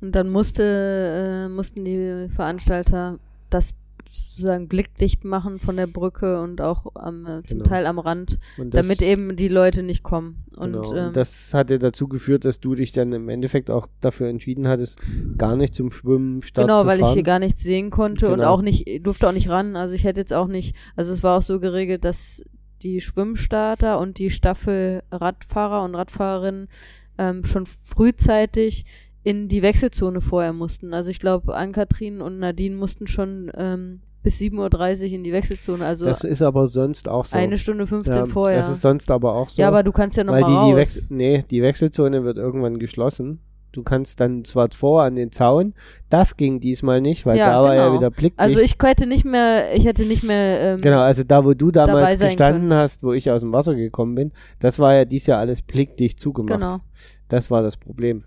Und dann musste, äh, mussten die Veranstalter das sozusagen blickdicht machen von der Brücke und auch am, äh, zum Genau. Teil am Rand, Und das- damit eben die Leute nicht kommen. Und, genau. ähm, und das hatte dazu geführt, dass du dich dann im Endeffekt auch dafür entschieden hattest, gar nicht zum Schwimmstart Genau, zu weil ich fahren. hier gar nichts sehen konnte und Genau. auch nicht, durfte auch nicht ran. Also ich hätte jetzt auch nicht, also es war auch so geregelt, dass die Schwimmstarter und die Staffel Radfahrer und Radfahrerinnen ähm, schon frühzeitig in die Wechselzone vorher mussten. Also ich glaube, Ann-Kathrin und Nadine mussten schon ähm, bis 7.30 Uhr in die Wechselzone, also das ist aber sonst auch so. eine Stunde 15 ja, vorher. Das ist sonst aber auch so. ja, aber du kannst ja noch weil mal die, die, raus. Wechsel nee, die Wechselzone wird irgendwann geschlossen. Du kannst dann zwar vor an den Zaun, das ging diesmal nicht, weil Ja, da war ja genau. wieder Blickdicht. also ich hätte nicht mehr, ich hätte nicht mehr ähm, Genau, also da, wo du damals gestanden können. hast, wo ich aus dem Wasser gekommen bin, das war ja dies Jahr alles blickdicht zugemacht. genau. Das war das Problem.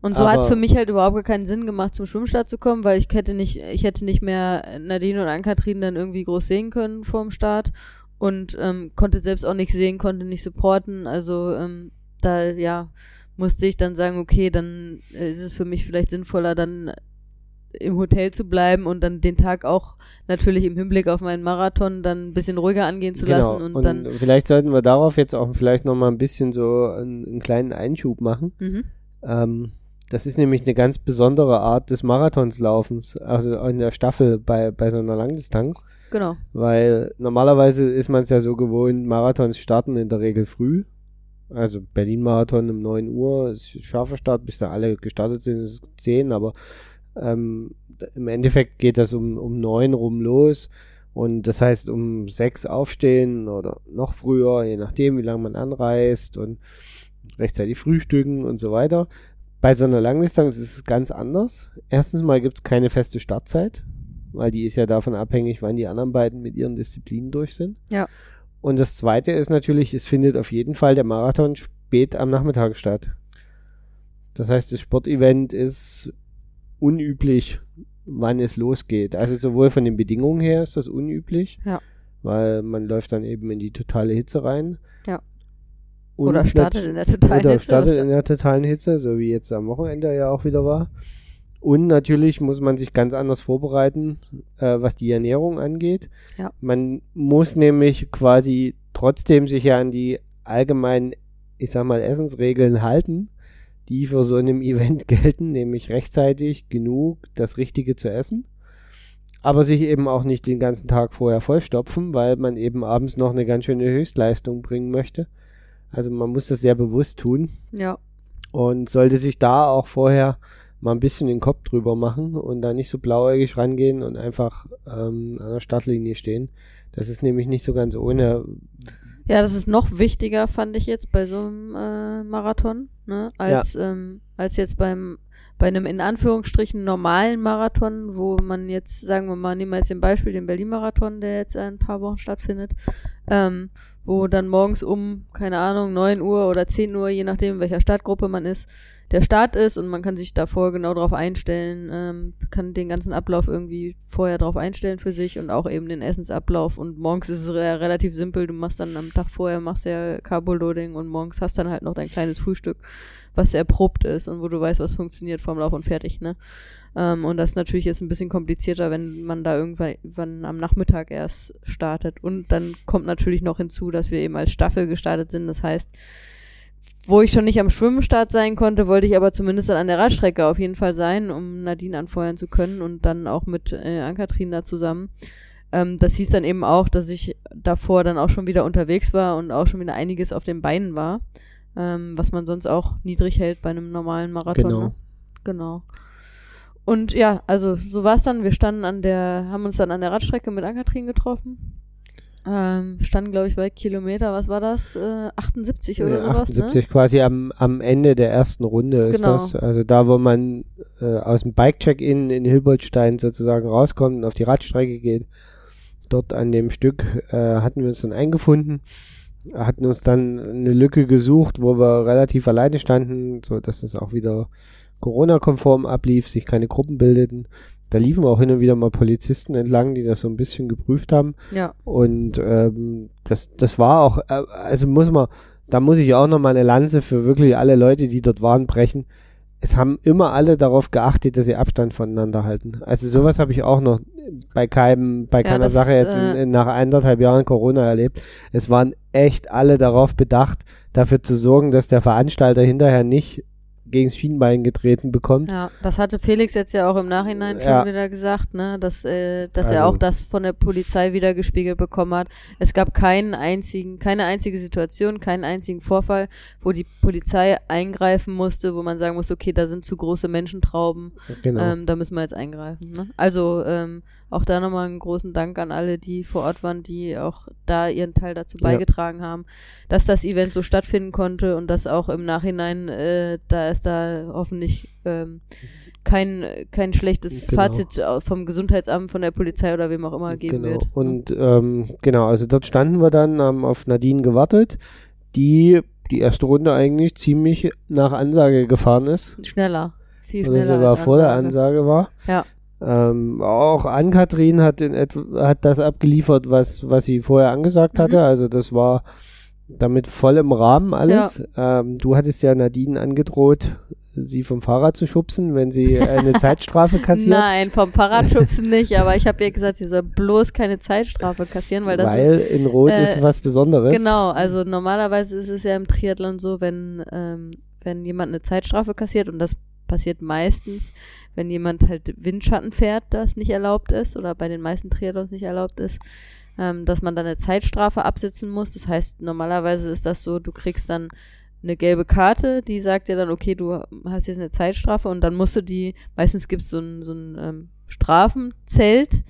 Und so hat es für mich halt überhaupt gar keinen Sinn gemacht, zum Schwimmstart zu kommen, weil ich hätte nicht, ich hätte nicht mehr Nadine und Ann-Kathrin dann irgendwie groß sehen können vorm Start und ähm, konnte selbst auch nicht sehen, konnte nicht supporten. Also ähm, da ja musste ich dann sagen, okay, dann äh, ist es für mich vielleicht sinnvoller, dann im Hotel zu bleiben und dann den Tag auch natürlich im Hinblick auf meinen Marathon dann ein bisschen ruhiger angehen zu genau. lassen und, dann vielleicht sollten wir darauf jetzt auch vielleicht noch mal ein bisschen so einen, einen kleinen Einschub machen. mhm. Ähm, das ist nämlich eine ganz besondere Art des Marathonslaufens, also in der Staffel bei, bei so einer Langdistanz, genau. weil normalerweise ist man es ja so gewohnt, Marathons starten in der Regel früh. Also Berlin-Marathon um 9 Uhr, ist scharfer Start, bis da alle gestartet sind, ist es 10, aber ähm, im Endeffekt geht das um, um 9 rum los. Und das heißt, um 6 aufstehen oder noch früher, je nachdem, wie lange man anreist und rechtzeitig frühstücken und so weiter. Bei so einer Langdistanz ist es ganz anders. Erstens mal gibt es keine feste Startzeit, weil die ist ja davon abhängig, wann die anderen beiden mit ihren Disziplinen durch sind. Ja. Und das zweite ist natürlich, es findet auf jeden Fall der Marathon spät am Nachmittag statt. Das heißt, das Sportevent ist unüblich, wann es losgeht. Also sowohl von den Bedingungen her ist das unüblich, Ja. weil man läuft dann eben in die totale Hitze rein. Ja. Und Oder startet in der totalen oder Hitze. startet in der totalen Hitze, so wie jetzt am Wochenende ja auch wieder war. Und natürlich muss man sich ganz anders vorbereiten, äh, was die Ernährung angeht. Ja. Man muss nämlich quasi trotzdem sich ja an die allgemeinen, ich sag mal, Essensregeln halten, die für so einem Event gelten, nämlich rechtzeitig genug das Richtige zu essen. Aber sich eben auch nicht den ganzen Tag vorher vollstopfen, weil man eben abends noch eine ganz schöne Höchstleistung bringen möchte. Also man muss das sehr bewusst tun ja. und sollte sich da auch vorher mal ein bisschen den Kopf drüber machen und da nicht so blauäugig rangehen und einfach ähm, an der Startlinie stehen. Das ist nämlich nicht so ganz ohne. Ja, das ist noch wichtiger, fand ich jetzt bei so einem äh, Marathon, ne, als, ähm, als jetzt beim bei einem in Anführungsstrichen normalen Marathon, wo man jetzt, sagen wir mal, nehmen wir jetzt den Beispiel, den Berlin-Marathon, der jetzt in ein paar Wochen stattfindet, ähm, wo dann morgens um, keine Ahnung, 9 Uhr oder 10 Uhr, je nachdem, welcher Startgruppe man ist, der Start ist und man kann sich davor genau darauf einstellen, ähm, kann den ganzen Ablauf irgendwie vorher darauf einstellen für sich und auch eben den Essensablauf und morgens ist es re relativ simpel, du machst dann am Tag vorher, machst ja Carboloading und morgens hast dann halt noch dein kleines Frühstück, was erprobt ist und wo du weißt, was funktioniert vom Lauf und fertig, ne? Ähm, und das ist natürlich jetzt ein bisschen komplizierter, wenn man da irgendwann am Nachmittag erst startet. Und dann kommt natürlich noch hinzu, dass wir eben als Staffel gestartet sind. Das heißt, wo ich schon nicht am Schwimmstart sein konnte, wollte ich aber zumindest dann an der Radstrecke auf jeden Fall sein, um Nadine anfeuern zu können und dann auch mit äh, Ann-Kathrin da zusammen. Ähm, das hieß dann eben auch, dass ich davor dann auch schon wieder unterwegs war und auch schon wieder einiges auf den Beinen war, ähm, was man sonst auch niedrig hält bei einem normalen Marathon. Genau. Ne? Genau. Und ja, also so war es dann. Wir standen an der, haben uns dann an der Radstrecke mit Ann-Kathrin getroffen. Ähm, standen, glaube ich, bei Kilometer, was war das? Äh, 78 oder Ja, sowas, 78 ne? quasi am, am Ende der ersten Runde ist Genau. das. Also da, wo man äh, aus dem Bike-Check-In in Hilboldstein sozusagen rauskommt und auf die Radstrecke geht. Dort an dem Stück äh, hatten wir uns dann eingefunden, hatten uns dann eine Lücke gesucht, wo wir relativ alleine standen, so dass das auch wieder Corona-konform ablief, sich keine Gruppen bildeten. Da liefen auch hin und wieder mal Polizisten entlang, die das so ein bisschen geprüft haben. Ja, Und ähm, das, das war auch, äh, also muss man, da muss ich auch nochmal eine Lanze für wirklich alle Leute, die dort waren, brechen. Es haben immer alle darauf geachtet, dass sie Abstand voneinander halten. Also sowas habe ich auch noch bei keinem, bei Ja, keiner das, Sache jetzt in, äh, in, nach anderthalb Jahren Corona erlebt. Es waren echt alle darauf bedacht, dafür zu sorgen, dass der Veranstalter hinterher nicht gegen das Schienbein getreten bekommt. ja, das hatte Felix jetzt ja auch im Nachhinein schon Ja. wieder gesagt, ne, dass, äh, dass Also- er auch das von der Polizei wieder gespiegelt bekommen hat. Es gab keinen einzigen, keine einzige Situation, keinen einzigen Vorfall, wo die Polizei eingreifen musste, wo man sagen musste, okay, da sind zu große Menschentrauben, Genau. ähm, da müssen wir jetzt eingreifen. Ne? Also ähm, auch da nochmal einen großen Dank an alle, die vor Ort waren, die auch da ihren Teil dazu Ja. beigetragen haben, dass das Event so stattfinden konnte und dass auch im Nachhinein, äh, da es da hoffentlich ähm, kein, kein schlechtes Genau. Fazit au- vom Gesundheitsamt, von der Polizei oder wem auch immer geben genau. wird. ne? Und ähm, genau, also dort standen wir dann, haben auf Nadine gewartet, die die erste Runde eigentlich ziemlich nach Ansage gefahren ist. Schneller. Viel Oder schneller. sogar als vor der. Ansage war. Ja. Ähm, auch Ann-Kathrin hat, in hat das abgeliefert, was, was sie vorher angesagt Mhm. hatte. Also das war damit voll im Rahmen alles. Ähm, du hattest ja Nadine angedroht, sie vom Fahrrad zu schubsen, wenn sie eine Zeitstrafe kassiert. Nein, vom Paradschubsen nicht, aber ich habe ihr gesagt, sie soll bloß keine Zeitstrafe kassieren, weil das ist weil in Rot äh, ist was Besonderes. Genau, also normalerweise ist es ja im Triathlon so, wenn, ähm, wenn jemand eine Zeitstrafe kassiert und das passiert meistens, wenn jemand halt Windschatten fährt, das nicht erlaubt ist oder bei den meisten Triathlons nicht erlaubt ist, ähm, dass man dann eine Zeitstrafe absitzen muss. Das heißt, normalerweise ist das so, du kriegst dann eine gelbe Karte, die sagt dir dann, okay, du hast jetzt eine Zeitstrafe und dann musst du die, meistens gibt es so ein, so ein ähm, Strafenzelt,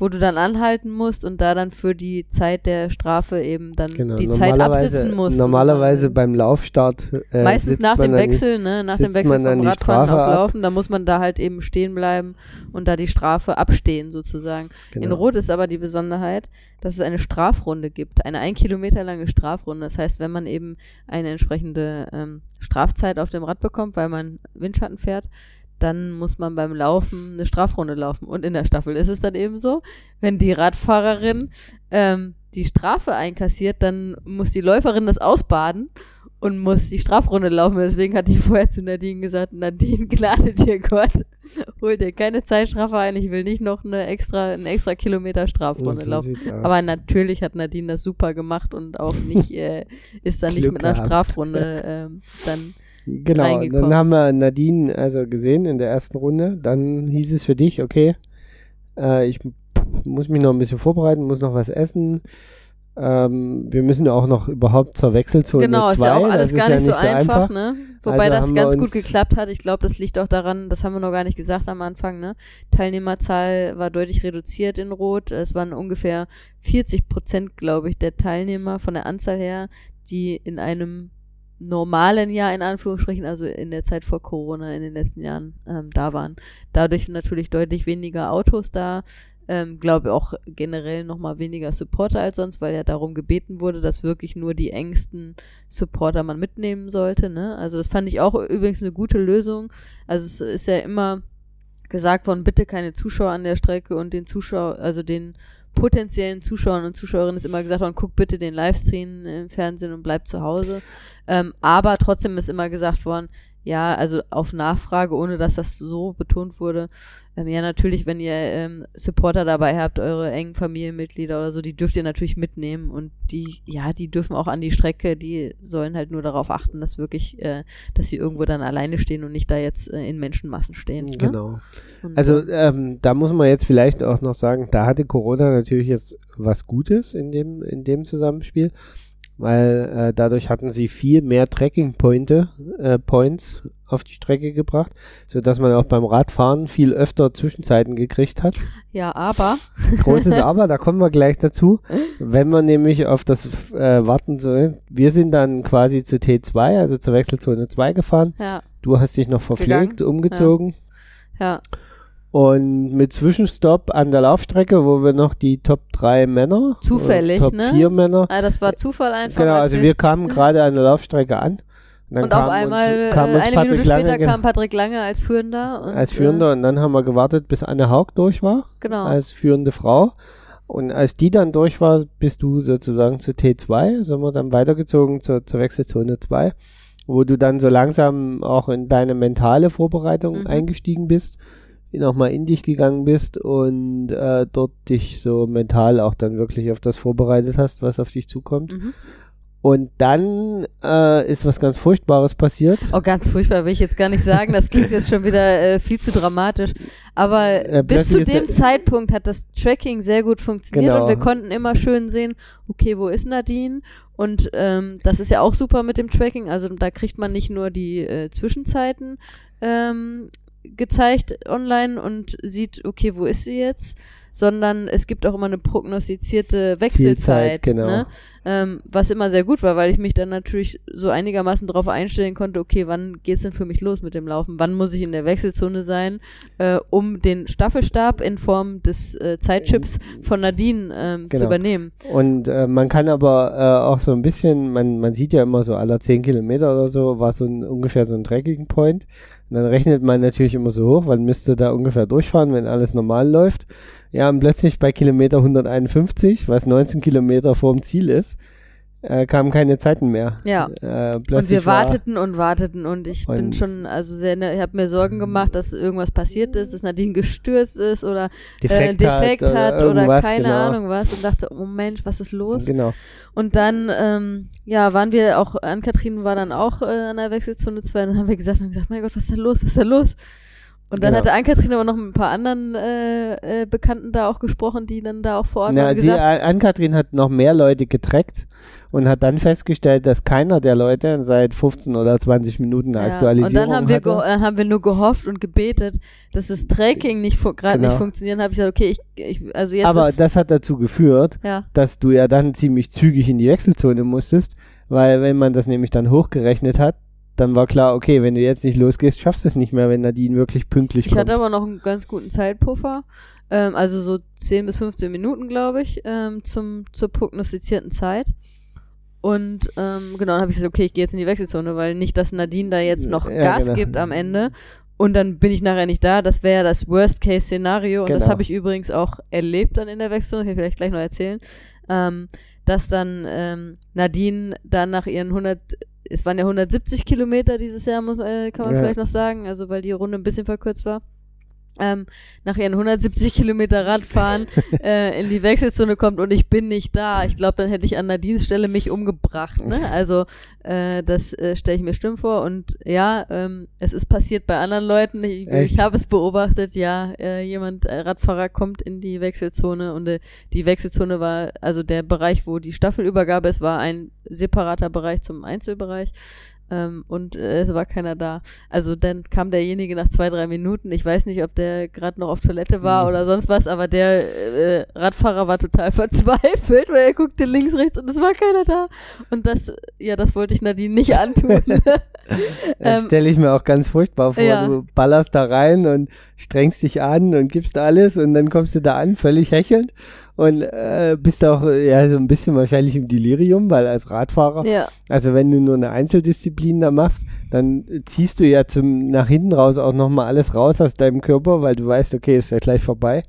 wo du dann anhalten musst und da dann für die Zeit der Strafe eben dann Genau, die Zeit absitzen musst. normalerweise Und, beim Laufstart. Äh, Meistens nach dem dann Wechsel, ne, nach dem Wechsel dann vom Radfahren Strafe auf ab. Laufen, da muss man da halt eben stehen bleiben und da die Strafe abstehen sozusagen. Genau. In Rot ist aber die Besonderheit, dass es eine Strafrunde gibt, eine ein Kilometer lange Strafrunde. Das heißt, wenn man eben eine entsprechende ähm, Strafzeit auf dem Rad bekommt, weil man Windschatten fährt, dann muss man beim Laufen eine Strafrunde laufen. Und in der Staffel ist es dann eben so, wenn die Radfahrerin ähm, die Strafe einkassiert, dann muss die Läuferin das ausbaden und muss die Strafrunde laufen. Deswegen hatte ich vorher zu Nadine gesagt, Nadine, gnade dir Gott, hol dir keine Zeitstrafe ein, ich will nicht noch eine extra, eine extra Kilometer Strafrunde So laufen. Aber natürlich hat Nadine das super gemacht und auch nicht, äh, ist dann nicht Glück mit einer. Strafrunde ähm, dann Genau, dann haben wir Nadine also gesehen in der ersten Runde. Dann hieß es für dich, okay, äh, ich muss mich noch ein bisschen vorbereiten, muss noch was essen. Ähm, wir müssen ja auch noch überhaupt zur Wechselzone Genau, 2. ist ja auch alles gar nicht ja so einfach, einfach. ne? Wobei Also das ganz gut geklappt hat. Ich glaube, das liegt auch daran, das haben wir noch gar nicht gesagt am Anfang, ne? Teilnehmerzahl war deutlich reduziert in Rot. Es waren ungefähr 40 Prozent, glaube ich, der Teilnehmer von der Anzahl her, die in einem normalen Jahr in Anführungsstrichen, also in der Zeit vor Corona in den letzten Jahren ähm, da waren. Dadurch natürlich deutlich weniger Autos da. Ähm, glaube auch generell nochmal weniger Supporter als sonst, weil ja darum gebeten wurde, dass wirklich nur die engsten Supporter man mitnehmen sollte. Ne? Also das fand ich auch übrigens eine gute Lösung. Also es ist ja immer gesagt worden, bitte keine Zuschauer an der Strecke und den Zuschauer, also den potenziellen Zuschauern und Zuschauerinnen ist immer gesagt worden, guck bitte den Livestream im Fernsehen und bleib zu Hause. Ähm, aber trotzdem ist immer gesagt worden, ja, also auf Nachfrage, ohne dass das so betont wurde, ähm, ja, natürlich, wenn ihr ähm, Supporter dabei habt, eure engen Familienmitglieder oder so, die dürft ihr natürlich mitnehmen und die, ja, die dürfen auch an die Strecke, die sollen halt nur darauf achten, dass wirklich, äh, dass sie irgendwo dann alleine stehen und nicht da jetzt äh, in Menschenmassen stehen. Ne? Genau. Und, Also äh, ähm, da muss man jetzt vielleicht auch noch sagen, da hatte Corona natürlich jetzt was Gutes in dem, in dem Zusammenspiel, weil äh, dadurch hatten sie viel mehr Tracking-Pointe, äh, Points auf die Strecke gebracht, sodass man auch beim Radfahren viel öfter Zwischenzeiten gekriegt hat. Ja, aber. Großes Aber, da kommen wir gleich dazu. Wenn wir nämlich auf das äh, warten sollen, wir sind dann quasi zu T2, also zur Wechselzone 2 gefahren. Ja, Du hast dich noch verpflegt, Gegangen, umgezogen. ja. Und mit Zwischenstopp an der Laufstrecke, wo wir noch die Top 3 Männer, Zufällig, Top ne? 4 Männer, Ah, das war Zufall einfach. genau, als also wir kamen gerade an der Laufstrecke an. dann und auf einmal, äh, kam uns eine Patrick Minute später Lange kam Patrick Lange als Führender. Und, als Führender und dann haben wir gewartet, bis Anne Haug durch war, Äh, genau. als führende Frau. Und als die dann durch war, bist du sozusagen zu T2, sind wir dann weitergezogen zur, zur Wechselzone 2, wo du dann so langsam auch in deine mentale Vorbereitung Mhm. eingestiegen bist, nochmal in dich gegangen bist und äh, dort dich so mental auch dann wirklich auf das vorbereitet hast, was auf dich zukommt. Mhm. Und dann äh, ist was ganz Furchtbares passiert. Oh, ganz furchtbar, will ich jetzt gar nicht sagen. Das klingt jetzt schon wieder äh, viel zu dramatisch. Aber Äh, bis zu dem Zeitpunkt hat das Tracking sehr gut funktioniert Genau. und wir konnten immer schön sehen, okay, wo ist Nadine? Und ähm, das ist ja auch super mit dem Tracking. Also da kriegt man nicht nur die äh, Zwischenzeiten ähm, gezeigt online und sieht, okay, wo ist sie jetzt? Sondern es gibt auch immer eine prognostizierte Wechselzeit. Zielzeit, genau. Ne? Ähm, was immer sehr gut war, weil ich mich dann natürlich so einigermaßen darauf einstellen konnte, okay, wann geht's denn für mich los mit dem Laufen? Wann muss ich in der Wechselzone sein, äh, um den Staffelstab in Form des äh, Zeitchips von Nadine ähm, zu Genau. übernehmen? Und äh, man kann aber äh, auch so ein bisschen, man, man sieht ja immer so aller 10 Kilometer oder so, war so ein, ungefähr so ein Tracking Point. Und dann rechnet man natürlich immer so hoch, wann müsste da ungefähr durchfahren, wenn alles normal läuft. Ja, und plötzlich bei Kilometer 151, was 19 Kilometer vorm Ziel ist, äh, kamen keine Zeiten mehr. Ja. Äh, Und wir war- warteten und warteten und ich bin Und- schon, also sehr, ne, ich habe mir Sorgen gemacht, dass irgendwas passiert ist, dass Nadine gestürzt ist oder Defekt, äh, Defekt hat, hat, oder, oder keine genau. Ahnung was und dachte, oh Mensch, was ist los? Genau. Und dann, ähm, ja, waren wir auch, Ann-Kathrin war dann auch äh, an der Wechselzone 2, dann haben wir gesagt, haben gesagt, mein Gott, was ist da los, was ist da los? Und dann Genau. hatte Ann-Kathrin aber noch mit ein paar anderen äh, äh, Bekannten da auch gesprochen, die dann da auch vor Ort Ja, waren gesagt, Ann-Kathrin hat noch mehr Leute getrackt und hat dann festgestellt, dass keiner der Leute seit 15 oder 20 Minuten eine ja. Aktualisierung Und dann haben, wir hatte. geho- dann haben wir nur gehofft und gebetet, dass das Tracking nicht gerade Genau. nicht funktioniert. Habe ich gesagt, okay, ich, ich also jetzt Aber das hat dazu geführt, ja, dass du ja dann ziemlich zügig in die Wechselzone musstest, weil wenn man das nämlich dann hochgerechnet hat, dann war klar, okay, wenn du jetzt nicht losgehst, schaffst du es nicht mehr, wenn Nadine wirklich pünktlich Ich kommt. hatte aber noch einen ganz guten Zeitpuffer. Ähm, also so 10 bis 15 Minuten, glaube ich, ähm, zum, zur prognostizierten Zeit. Und ähm, genau, dann habe ich gesagt, okay, ich gehe jetzt in die Wechselzone, weil nicht, dass Nadine da jetzt noch Ja, Gas genau. gibt am Ende. Und dann bin ich nachher nicht da. Das wäre ja das Worst-Case-Szenario. Und das Genau. habe ich übrigens auch erlebt dann in der Wechselzone. Kann ich vielleicht gleich noch erzählen. Ähm, dass dann ähm, Nadine dann nach ihren 100, es waren ja 170 Kilometer dieses Jahr, muss, äh, kann man Ja. vielleicht noch sagen, also weil die Runde ein bisschen verkürzt war. Ähm, nach ihren 170 Kilometer Radfahren äh, in die Wechselzone kommt und ich bin nicht da. Ich glaube, dann hätte ich an Nadines Stelle mich umgebracht. Ne? Also äh, das äh, stelle ich mir schlimm vor. Und ja, ähm, es ist passiert bei anderen Leuten. Ich, ich habe es beobachtet. Ja, äh, jemand, äh, Radfahrer kommt in die Wechselzone und äh, die Wechselzone war, also der Bereich, wo die Staffelübergabe ist, war ein separater Bereich zum Einzelbereich. Ähm, und äh, es war keiner da. Also dann kam derjenige nach zwei, drei Minuten. Ich weiß nicht, ob der gerade noch auf Toilette war Mhm. oder sonst was, aber der äh, Radfahrer war total verzweifelt, weil er guckte links, rechts und es war keiner da. Und das, ja, das wollte ich Nadine nicht antun. Das ähm, stelle ich mir auch ganz furchtbar vor. ja. Du ballerst da rein und strengst dich an und gibst alles und dann kommst du da an, völlig hechelnd und äh, bist auch ja so ein bisschen wahrscheinlich im Delirium, weil als Radfahrer, ja, also wenn du nur eine Einzeldisziplin da machst, dann ziehst du ja zum nach hinten raus auch nochmal alles raus aus deinem Körper, weil du weißt, okay, ist ja gleich vorbei.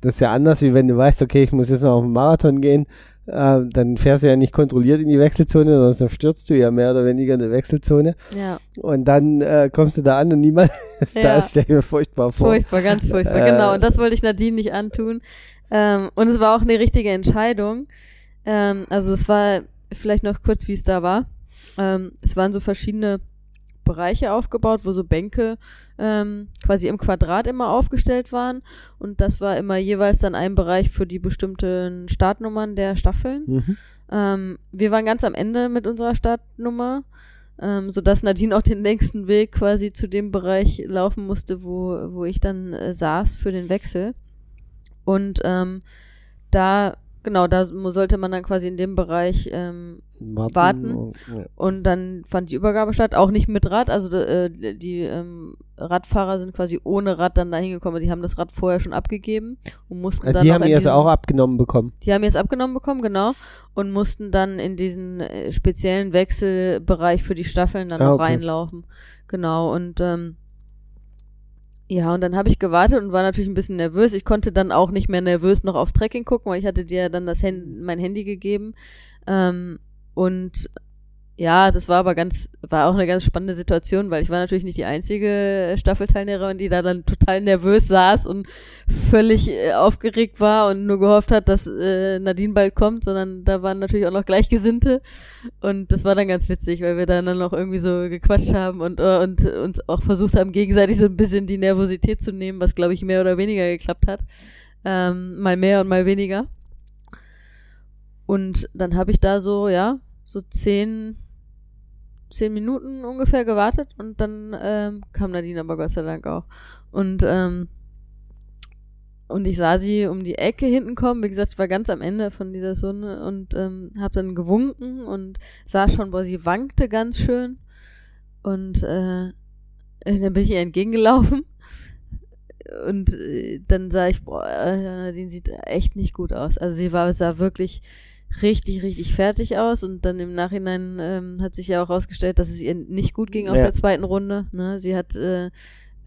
Das ist ja anders, wie wenn du weißt, okay, ich muss jetzt noch auf den Marathon gehen, äh, dann fährst du ja nicht kontrolliert in die Wechselzone, sondern dann stürzt du ja mehr oder weniger in der Wechselzone. ja, Und dann äh, kommst du da an und niemand ist da. Ja. Das stell ich mir furchtbar vor. furchtbar, ganz furchtbar. Äh, genau, und das wollte ich Nadine nicht antun. Ähm, und es war auch eine richtige Entscheidung. Ähm, also es war vielleicht noch kurz, wie es da war. Ähm, es waren so verschiedene Bereiche aufgebaut, wo so Bänke ähm, quasi im Quadrat immer aufgestellt waren. Und das war immer jeweils dann ein Bereich für die bestimmten Startnummern der Staffeln. Mhm. Ähm, wir waren ganz am Ende mit unserer Startnummer. ähm, sodass Nadine auch den längsten Weg quasi zu dem Bereich laufen musste, wo, wo ich dann äh, saß für den Wechsel. Und ähm, da, genau, da sollte man dann quasi in dem Bereich ähm, Warten. Warten. und- ja. und dann fand die Übergabe statt, auch nicht mit Rad. Also äh, die ähm, Radfahrer sind quasi ohne Rad dann da hingekommen. Die haben das Rad vorher schon abgegeben und mussten Also dann die haben ihr es auch abgenommen bekommen. Die haben jetzt abgenommen bekommen, genau. Und mussten dann in diesen äh, speziellen Wechselbereich für die Staffeln dann Ah, noch okay. reinlaufen. Genau. Und ähm, ja, und dann habe ich gewartet und war natürlich ein bisschen nervös. Ich konnte dann auch nicht mehr nervös noch aufs Tracking gucken, weil ich hatte dir dann das Hand mein Handy gegeben. Ähm, und ja, das war aber ganz, war auch eine ganz spannende Situation, weil ich war natürlich nicht die einzige Staffelteilnehmerin, die da dann total nervös saß und völlig äh, aufgeregt war und nur gehofft hat, dass äh, Nadine bald kommt, sondern da waren natürlich auch noch Gleichgesinnte und das war dann ganz witzig, weil wir dann noch irgendwie so gequatscht haben und, äh, und uns auch versucht haben, gegenseitig so ein bisschen die Nervosität zu nehmen, was glaube ich mehr oder weniger geklappt hat. Ähm, mal mehr und mal weniger. Und dann habe ich da so, ja, so zehn, zehn Minuten ungefähr gewartet und dann ähm, kam Nadine aber Gott sei Dank auch. Und, ähm, und ich sah sie um die Ecke hinten kommen. Wie gesagt, ich war ganz am Ende von dieser Sonne und ähm, habe dann gewunken und sah schon, boah, sie wankte ganz schön. Und äh, dann bin ich ihr entgegengelaufen. Und äh, dann sah ich, boah, äh, Nadine sieht echt nicht gut aus. Also sie war, sah wirklich richtig, richtig fertig aus und dann im Nachhinein ähm, hat sich ja auch herausgestellt, dass es ihr nicht gut ging auf Ja. der zweiten Runde. Ne? Sie hat, äh,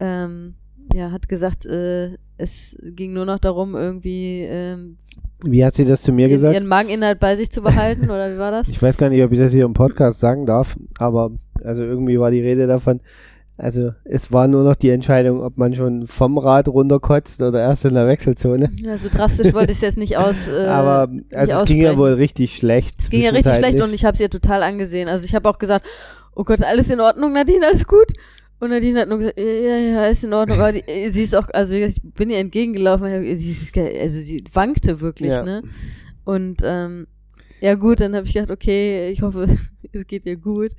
ähm, ja, hat gesagt, äh, es ging nur noch darum, irgendwie ähm, Wie hat sie das zu mir ihren, gesagt? ihren Mageninhalt bei sich zu behalten oder wie war das? Ich weiß gar nicht, ob ich das hier im Podcast sagen darf, aber also irgendwie war die Rede davon. Also es war nur noch die Entscheidung, ob man schon vom Rad runterkotzt oder erst in der Wechselzone. Ja, so drastisch wollte ich es jetzt nicht aus. Äh, aber also es ging ja wohl richtig schlecht. Es ging ja richtig schlecht und ich habe es ihr total angesehen. Also ich habe auch gesagt, oh Gott, alles in Ordnung, Nadine, alles gut? Und Nadine hat nur gesagt, ja, ja, ja, ist in Ordnung. Aber die, äh, sie ist auch, also ich bin ihr entgegengelaufen, sie ist, ge- also sie wankte wirklich, Ja. ne? Und ähm, ja gut, dann habe ich gedacht, okay, ich hoffe, es geht ihr gut.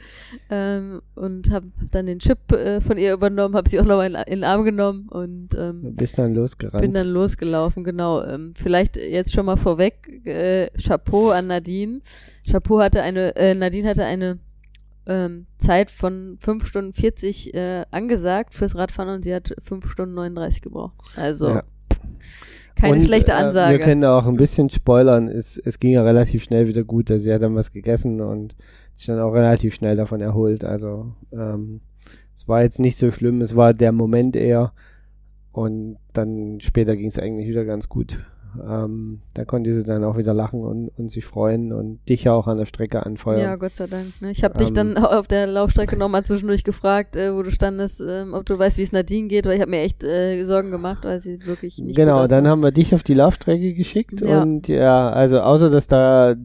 Ähm, und habe dann den Chip äh, von ihr übernommen, habe sie auch noch in, in den Arm genommen und ähm, Bist dann losgerannt. bin dann losgelaufen, genau. Ähm, vielleicht jetzt schon mal vorweg, äh, Chapeau an Nadine. Chapeau hatte eine, äh, Nadine hatte eine ähm, Zeit von 5 Stunden 40 äh, angesagt fürs Radfahren und sie hat 5 Stunden 39 gebraucht. Also Ja. Keine Und, schlechte äh, Ansage. wir können auch ein bisschen spoilern. Es, es ging ja relativ schnell wieder gut. Also sie hat dann was gegessen und sich dann auch relativ schnell davon erholt. Also ähm, es war jetzt nicht so schlimm. Es war der Moment eher. Und dann später ging es eigentlich wieder ganz gut. Ähm, da konnte sie dann auch wieder lachen und, und sich freuen und dich ja auch an der Strecke anfeuern. ja, Gott sei Dank. Ne? Ich habe dich Ähm, dann auf der Laufstrecke nochmal zwischendurch gefragt, äh, wo du standest, ähm, ob du weißt, wie es Nadine geht, weil ich habe mir echt äh, Sorgen gemacht, weil sie wirklich nicht genau, dann haben wir dich auf die Laufstrecke geschickt Ja. und ja, also außer dass da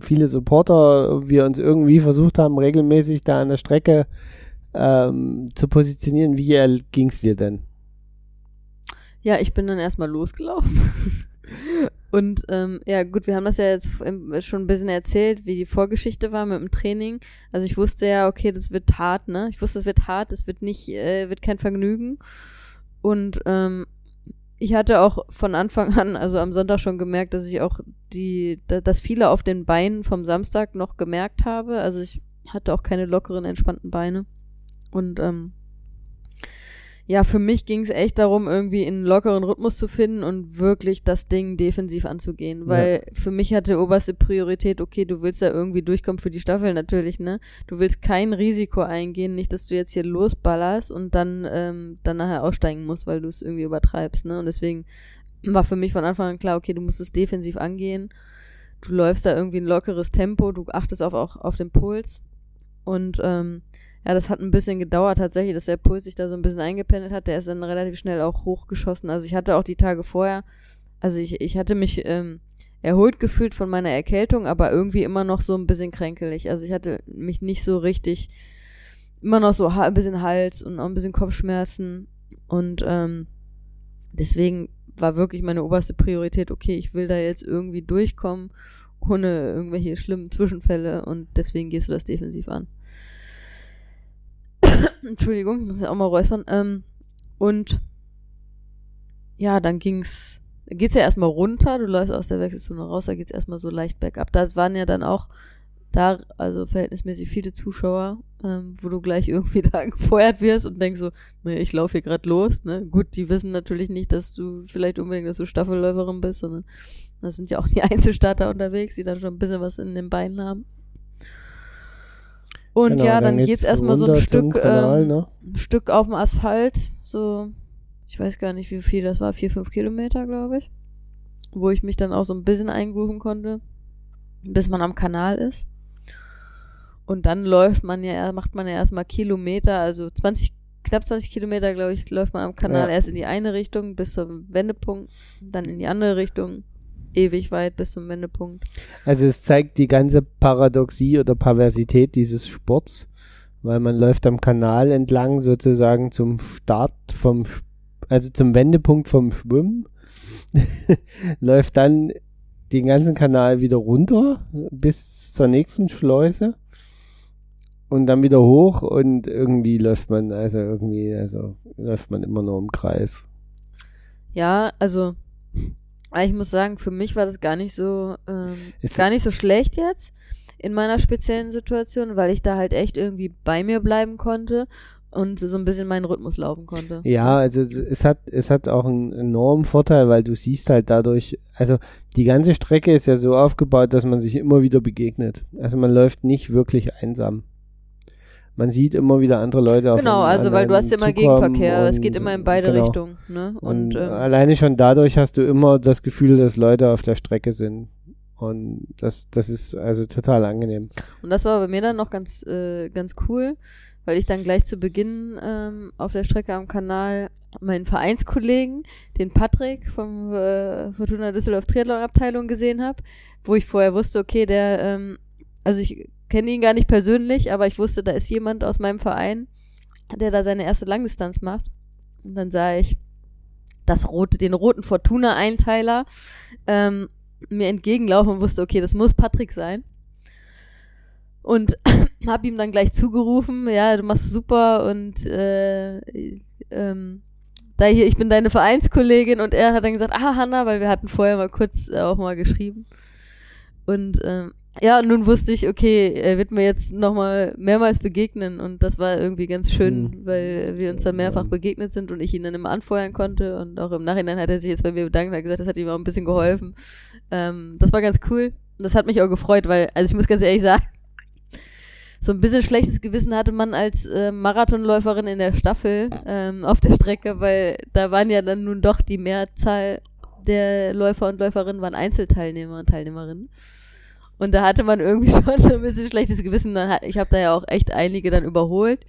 viele Supporter wir uns irgendwie versucht haben, regelmäßig da an der Strecke ähm, zu positionieren, wie ging es dir denn? Ja, ich bin dann erstmal losgelaufen. Und ähm, ja, gut, wir haben das ja jetzt im- schon ein bisschen erzählt, wie die Vorgeschichte war mit dem Training. Also ich wusste ja, okay, das wird hart, ne? Ich wusste, es wird hart, es wird nicht, äh, wird kein Vergnügen. Und ähm, ich hatte auch von Anfang an, also am Sonntag schon gemerkt, dass ich auch die, da, dass viele auf den Beinen vom Samstag noch gemerkt habe. Also ich hatte auch keine lockeren, entspannten Beine. Und ähm, ja, für mich ging es echt darum, irgendwie einen lockeren Rhythmus zu finden und wirklich das Ding defensiv anzugehen. Weil für mich hatte oberste Priorität, okay, du willst da irgendwie durchkommen für die Staffel natürlich, ne? Du willst kein Risiko eingehen, nicht, dass du jetzt hier losballerst und dann, ähm, dann nachher aussteigen musst, weil du es irgendwie übertreibst, ne? Und deswegen war für mich von Anfang an klar, okay, du musst es defensiv angehen. Du läufst da irgendwie ein lockeres Tempo, du achtest auf, auch auf den Puls. Und ähm, ja, das hat ein bisschen gedauert tatsächlich, dass der Puls sich da so ein bisschen eingependelt hat. Der ist dann relativ schnell auch hochgeschossen. Also ich hatte auch die Tage vorher, also ich, ich hatte mich ähm, erholt gefühlt von meiner Erkältung, aber irgendwie immer noch so ein bisschen kränkelig. Also ich hatte mich nicht so richtig, immer noch so ein bisschen Hals und auch ein bisschen Kopfschmerzen. Und ähm, deswegen war wirklich meine oberste Priorität, okay, ich will da jetzt irgendwie durchkommen, ohne irgendwelche schlimmen Zwischenfälle und deswegen gehst du das defensiv an. Entschuldigung, ich muss ja auch mal räuspern. Ähm, und ja, dann ging's, geht's ja erstmal runter, du läufst aus der Wechselzone raus, da geht's erstmal so leicht bergab. Da waren ja dann auch da, also verhältnismäßig viele Zuschauer, ähm, wo du gleich irgendwie da gefeuert wirst und denkst so, nee, ich laufe hier gerade los, ne? Gut, die wissen natürlich nicht, dass du vielleicht unbedingt, dass du Staffelläuferin bist, sondern das sind ja auch die Einzelstarter unterwegs, die dann schon ein bisschen was in den Beinen haben. Und Genau, ja, dann dann geht's geht's erstmal so ein Stück, Kanal, ähm, ne? ein Stück auf dem Asphalt, so, ich weiß gar nicht, wie viel das war, vier, fünf Kilometer, glaube ich. Wo ich mich dann auch so ein bisschen eingrooven konnte, bis man am Kanal ist. Und dann läuft man ja, macht man ja erstmal Kilometer, also 20, knapp 20 Kilometer, glaube ich, läuft man am Kanal Ja. erst in die eine Richtung bis zum Wendepunkt, dann in die andere Richtung, ewig weit bis zum Wendepunkt. Also es zeigt die ganze Paradoxie oder Perversität dieses Sports, weil man läuft am Kanal entlang sozusagen zum Start vom, also zum Wendepunkt vom Schwimmen, läuft dann den ganzen Kanal wieder runter bis zur nächsten Schleuse und dann wieder hoch und irgendwie läuft man, also irgendwie, also läuft man immer nur im Kreis. Ja, also ich muss sagen, für mich war das gar nicht so ähm, Ist- gar nicht so schlecht jetzt in meiner speziellen Situation, weil ich da halt echt irgendwie bei mir bleiben konnte und so ein bisschen meinen Rhythmus laufen konnte. Ja, also es- es hat, es hat auch einen enormen Vorteil, weil du siehst halt dadurch, also die ganze Strecke ist ja so aufgebaut, dass man sich immer wieder begegnet. Also man läuft nicht wirklich einsam. Man sieht immer wieder andere Leute auf Genau, also weil du hast immer zukommen Gegenverkehr, es geht immer in beide genau. Richtungen, ne? Und, Und, ähm, alleine schon dadurch hast du immer das Gefühl, dass Leute auf der Strecke sind. Und das, das ist also total angenehm. Und das war bei mir dann noch ganz, äh, ganz cool, weil ich dann gleich zu Beginn ähm, auf der Strecke am Kanal meinen Vereinskollegen, den Patrick vom äh, Fortuna Düsseldorf Triathlon Abteilung gesehen habe, wo ich vorher wusste, okay, der, ähm, also ich kenne ihn gar nicht persönlich, aber ich wusste, da ist jemand aus meinem Verein, der da seine erste Langdistanz macht. Und dann sah ich das rote, den roten Fortuna-Einteiler ähm, mir entgegenlaufen und wusste, okay, das muss Patrick sein. Und hab ihm dann gleich zugerufen, ja, du machst super und äh, ähm, da hier, ich bin deine Vereinskollegin und er hat dann gesagt, ah, Hanna, weil wir hatten vorher mal kurz äh, auch mal geschrieben. Und ähm, ja, und nun wusste ich, okay, er wird mir jetzt nochmal mehrmals begegnen und das war irgendwie ganz schön, Mhm. weil wir uns dann mehrfach begegnet sind und ich ihn dann immer anfeuern konnte und auch im Nachhinein hat er sich jetzt bei mir bedankt und hat gesagt, das hat ihm auch ein bisschen geholfen. Ähm, das war ganz cool. Und das hat mich auch gefreut, weil, also ich muss ganz ehrlich sagen, so ein bisschen schlechtes Gewissen hatte man als äh, Marathonläuferin in der Staffel ähm, auf der Strecke, weil da waren ja dann nun doch die Mehrzahl der Läufer und Läuferinnen waren Einzelteilnehmer und Teilnehmerinnen. Und da hatte man irgendwie schon so ein bisschen schlechtes Gewissen. Ich habe da ja auch echt einige dann überholt.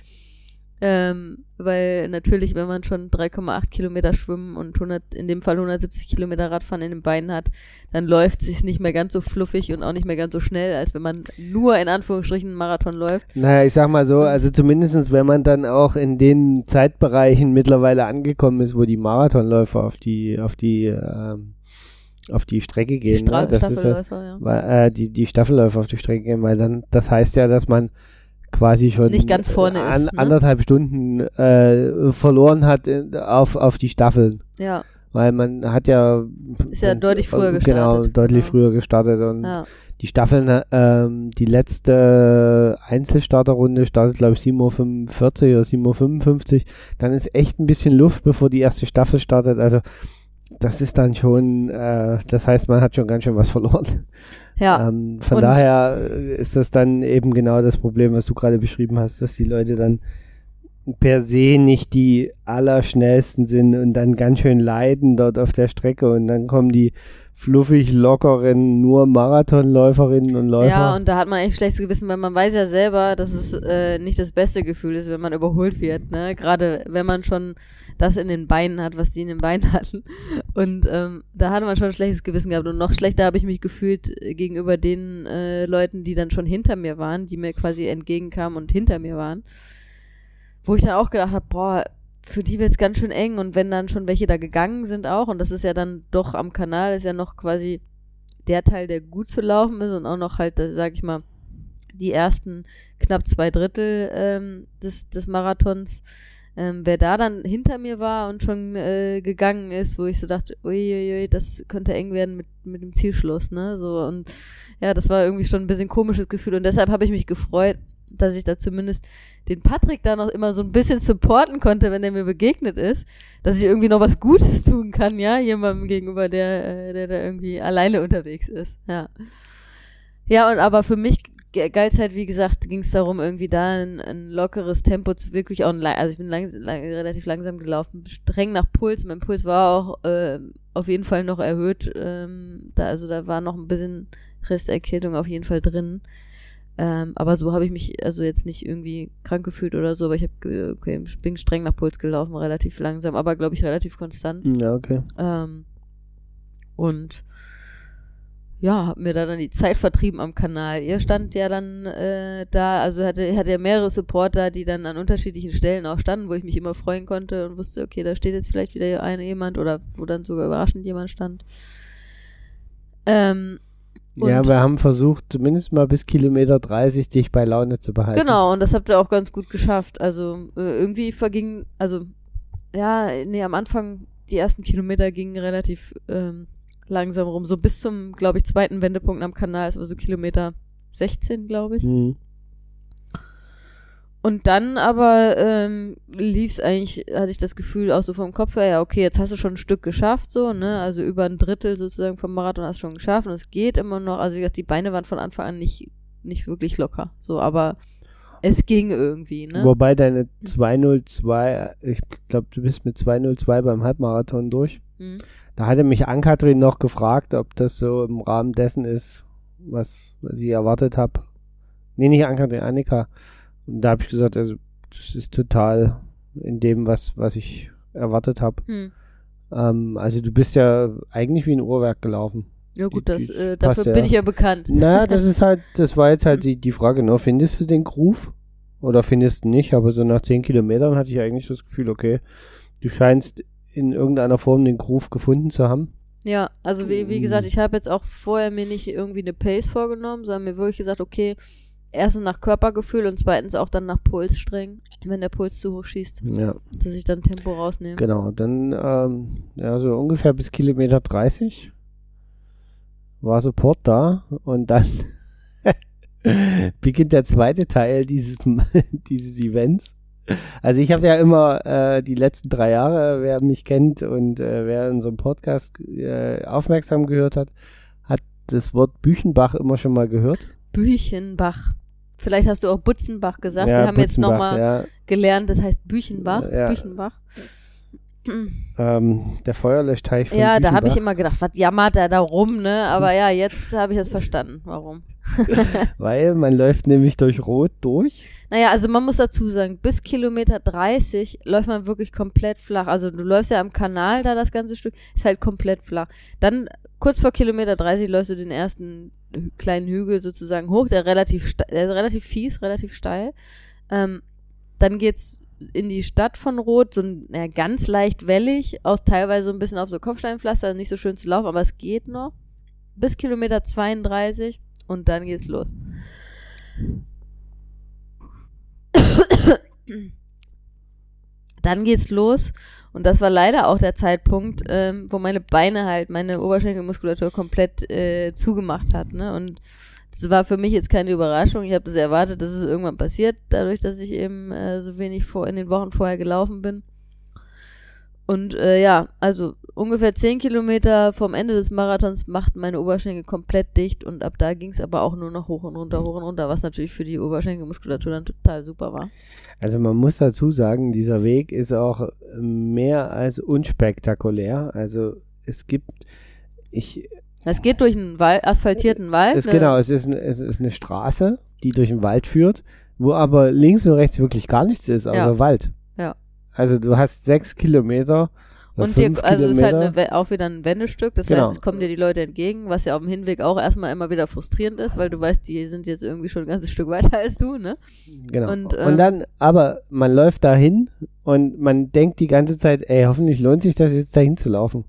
Ähm, weil natürlich, wenn man schon 3,8 Kilometer schwimmen und 100, in dem Fall 170 Kilometer Radfahren in den Beinen hat, dann läuft sich's nicht mehr ganz so fluffig und auch nicht mehr ganz so schnell, als wenn man nur in Anführungsstrichen einen Marathon läuft. Naja, ich sag mal so, also zumindestens wenn man dann auch in den Zeitbereichen mittlerweile angekommen ist, wo die Marathonläufer auf die, auf die, ähm, auf die Strecke gehen, Stra ne? das ist das, Staffelläufer, ja. weil, äh, die, die Staffelläufer auf die Strecke gehen, weil dann, das heißt ja, dass man quasi schon Nicht ganz vorne an, ist, ne? anderthalb Stunden äh, verloren hat in, auf, auf die Staffeln. Ja, Weil man hat ja Ist ja deutlich früher Genau, gestartet, deutlich genau. früher gestartet und ja. die Staffeln, ähm, die letzte Einzelstarterrunde startet, glaube ich, 7.45 Uhr oder 7.55 Uhr. Dann ist echt ein bisschen Luft, bevor die erste Staffel startet. Also das ist dann schon, äh, das heißt, man hat schon ganz schön was verloren. Ja, Ähm, von Und- daher äh, ist das dann eben genau das Problem, was du gerade beschrieben hast, dass die Leute dann per se nicht die allerschnellsten sind und dann ganz schön leiden dort auf der Strecke und dann kommen die fluffig lockeren, nur Marathonläuferinnen und Läufer. Ja, und da hat man echt schlechtes Gewissen, weil man weiß ja selber, dass es äh, nicht das beste Gefühl ist, wenn man überholt wird. Ne? Gerade wenn man schon das in den Beinen hat, was die in den Beinen hatten. Und ähm, da hatte man schon schlechtes Gewissen gehabt. Und noch schlechter habe ich mich gefühlt äh, gegenüber den äh, Leuten, die dann schon hinter mir waren, die mir quasi entgegenkamen und hinter mir waren. Wo ich dann auch gedacht habe, boah, für die wird's ganz schön eng. Und wenn dann schon welche da gegangen sind auch, und das ist ja dann doch am Kanal, ist ja noch quasi der Teil, der gut zu laufen ist und auch noch halt, das, sag ich mal, die ersten knapp zwei Drittel ähm, des, des Marathons. Ähm, wer da dann hinter mir war und schon äh, gegangen ist, wo ich so dachte, uiuiui, das könnte eng werden mit, mit dem Zielschluss, ne? So und ja, das war irgendwie schon ein bisschen komisches Gefühl und deshalb habe ich mich gefreut, dass ich da zumindest den Patrick da noch immer so ein bisschen supporten konnte, wenn er mir begegnet ist, dass ich irgendwie noch was Gutes tun kann, ja, jemandem gegenüber, der, äh, der da irgendwie alleine unterwegs ist, ja. Ja, und aber für mich galt halt, wie gesagt, ging es darum, irgendwie da ein, ein, lockeres Tempo zu wirklich auch, also ich bin lang, lang, relativ langsam gelaufen, streng nach Puls. Mein Puls war auch äh, auf jeden Fall noch erhöht. Ähm, da, also da war noch ein bisschen Resterkältung auf jeden Fall drin. Ähm, aber so habe ich mich also jetzt nicht irgendwie krank gefühlt oder so, aber ich habe okay, bin streng nach Puls gelaufen, relativ langsam, aber glaube ich relativ konstant. Ja, okay. Ähm, und ja, hab mir da dann die Zeit vertrieben am Kanal. Ihr stand ja dann äh, da, also hatte, hatte ja mehrere Supporter, die dann an unterschiedlichen Stellen auch standen, wo ich mich immer freuen konnte und wusste, okay, da steht jetzt vielleicht wieder eine jemand oder wo dann sogar überraschend jemand stand. Ähm, ja, wir haben versucht, zumindest mal bis Kilometer 30 dich bei Laune zu behalten. Genau, und das habt ihr auch ganz gut geschafft. Also äh, irgendwie verging, also ja, nee, am Anfang, die ersten Kilometer gingen relativ ähm, langsam rum. So bis zum, glaube ich, zweiten Wendepunkt am Kanal. Es war so Kilometer 16, glaube ich. Mhm. Und dann aber ähm, lief es eigentlich, hatte ich das Gefühl, auch so vom Kopf her, ja, okay, jetzt hast du schon ein Stück geschafft, so, ne? Also über ein Drittel sozusagen vom Marathon hast du schon geschafft und es geht immer noch. Also wie gesagt, die Beine waren von Anfang an nicht, nicht wirklich locker. So, aber es ging irgendwie, ne? Wobei deine 202, ich glaube, du bist mit 202 beim Halbmarathon durch. Mhm. Da hatte mich Ankatrin noch gefragt, ob das so im Rahmen dessen ist, was, was ich erwartet habe. Nee, nicht Ankatrin, Annika. Und da habe ich gesagt, also das ist total in dem, was, was ich erwartet habe. Hm. Ähm, also du bist ja eigentlich wie ein Uhrwerk gelaufen. Ja gut, das, äh, dafür ja. bin ich ja bekannt. Na, das ist halt, das war jetzt halt die, die Frage, ne? findest du den Groove oder findest du nicht? Aber so nach zehn Kilometern hatte ich eigentlich das Gefühl, okay, du scheinst in irgendeiner Form den Groove gefunden zu haben? Ja, also wie, wie gesagt, ich habe jetzt auch vorher mir nicht irgendwie eine Pace vorgenommen, sondern mir wirklich gesagt, okay, erstens nach Körpergefühl und zweitens auch dann nach Puls streng, wenn der Puls zu hoch schießt, ja. dass ich dann Tempo rausnehme. Genau, dann ähm, ja so ungefähr bis Kilometer 30 war Support da und dann beginnt der zweite Teil dieses, dieses Events. Also ich habe ja immer äh, die letzten drei Jahre, wer mich kennt und äh, wer in so einem Podcast äh, aufmerksam gehört hat, hat das Wort Büchenbach immer schon mal gehört. Büchenbach. Vielleicht hast du auch Butzenbach gesagt. Ja, Wir haben Butzenbach, jetzt nochmal ja. gelernt, das heißt Büchenbach. Ja. Büchenbach. Ähm, der Feuerlöschteich von Ja, Büchenbach. da habe ich immer gedacht, was jammert er da rum, ne? Aber ja, jetzt habe ich es verstanden, warum. Weil man läuft nämlich durch Rot durch. Naja, also man muss dazu sagen, bis Kilometer 30 läuft man wirklich komplett flach. Also du läufst ja am Kanal da das ganze Stück, ist halt komplett flach. Dann kurz vor Kilometer 30 läufst du den ersten kleinen Hügel sozusagen hoch, der relativ, der ist relativ fies, relativ steil. Ähm, dann geht's in die Stadt von Rot, so ein, ja, ganz leicht wellig, auch teilweise so ein bisschen auf so Kopfsteinpflaster, nicht so schön zu laufen, aber es geht noch. Bis Kilometer 32 und dann geht's los. dann geht's los und das war leider auch der Zeitpunkt, ähm, wo meine Beine halt, meine Oberschenkelmuskulatur komplett äh, zugemacht hat. Ne? Und das war für mich jetzt keine Überraschung. Ich habe das erwartet, dass es irgendwann passiert, dadurch, dass ich eben äh, so wenig vor in den Wochen vorher gelaufen bin. Und äh, ja, also ungefähr 10 Kilometer vom Ende des Marathons machten meine Oberschenkel komplett dicht und ab da ging es aber auch nur noch hoch und runter, hoch und runter, was natürlich für die Oberschenkelmuskulatur dann total super war. Also man muss dazu sagen, dieser Weg ist auch mehr als unspektakulär. Also es gibt, ich. Es geht durch einen Wald, asphaltierten Wald. Es, ne? Genau, es ist, es ist eine Straße, die durch den Wald führt, wo aber links und rechts wirklich gar nichts ist, außer ja. Wald. Ja. Also du hast sechs Kilometer. Und dir, also es ist halt eine, auch wieder ein Wendestück, das genau. heißt, es kommen dir die Leute entgegen, was ja auf dem Hinweg auch erstmal immer wieder frustrierend ist, weil du weißt, die sind jetzt irgendwie schon ein ganzes Stück weiter als du, ne? Genau. Und, ähm, und dann, aber man läuft dahin und man denkt die ganze Zeit, ey, hoffentlich lohnt sich das jetzt dahin zu laufen.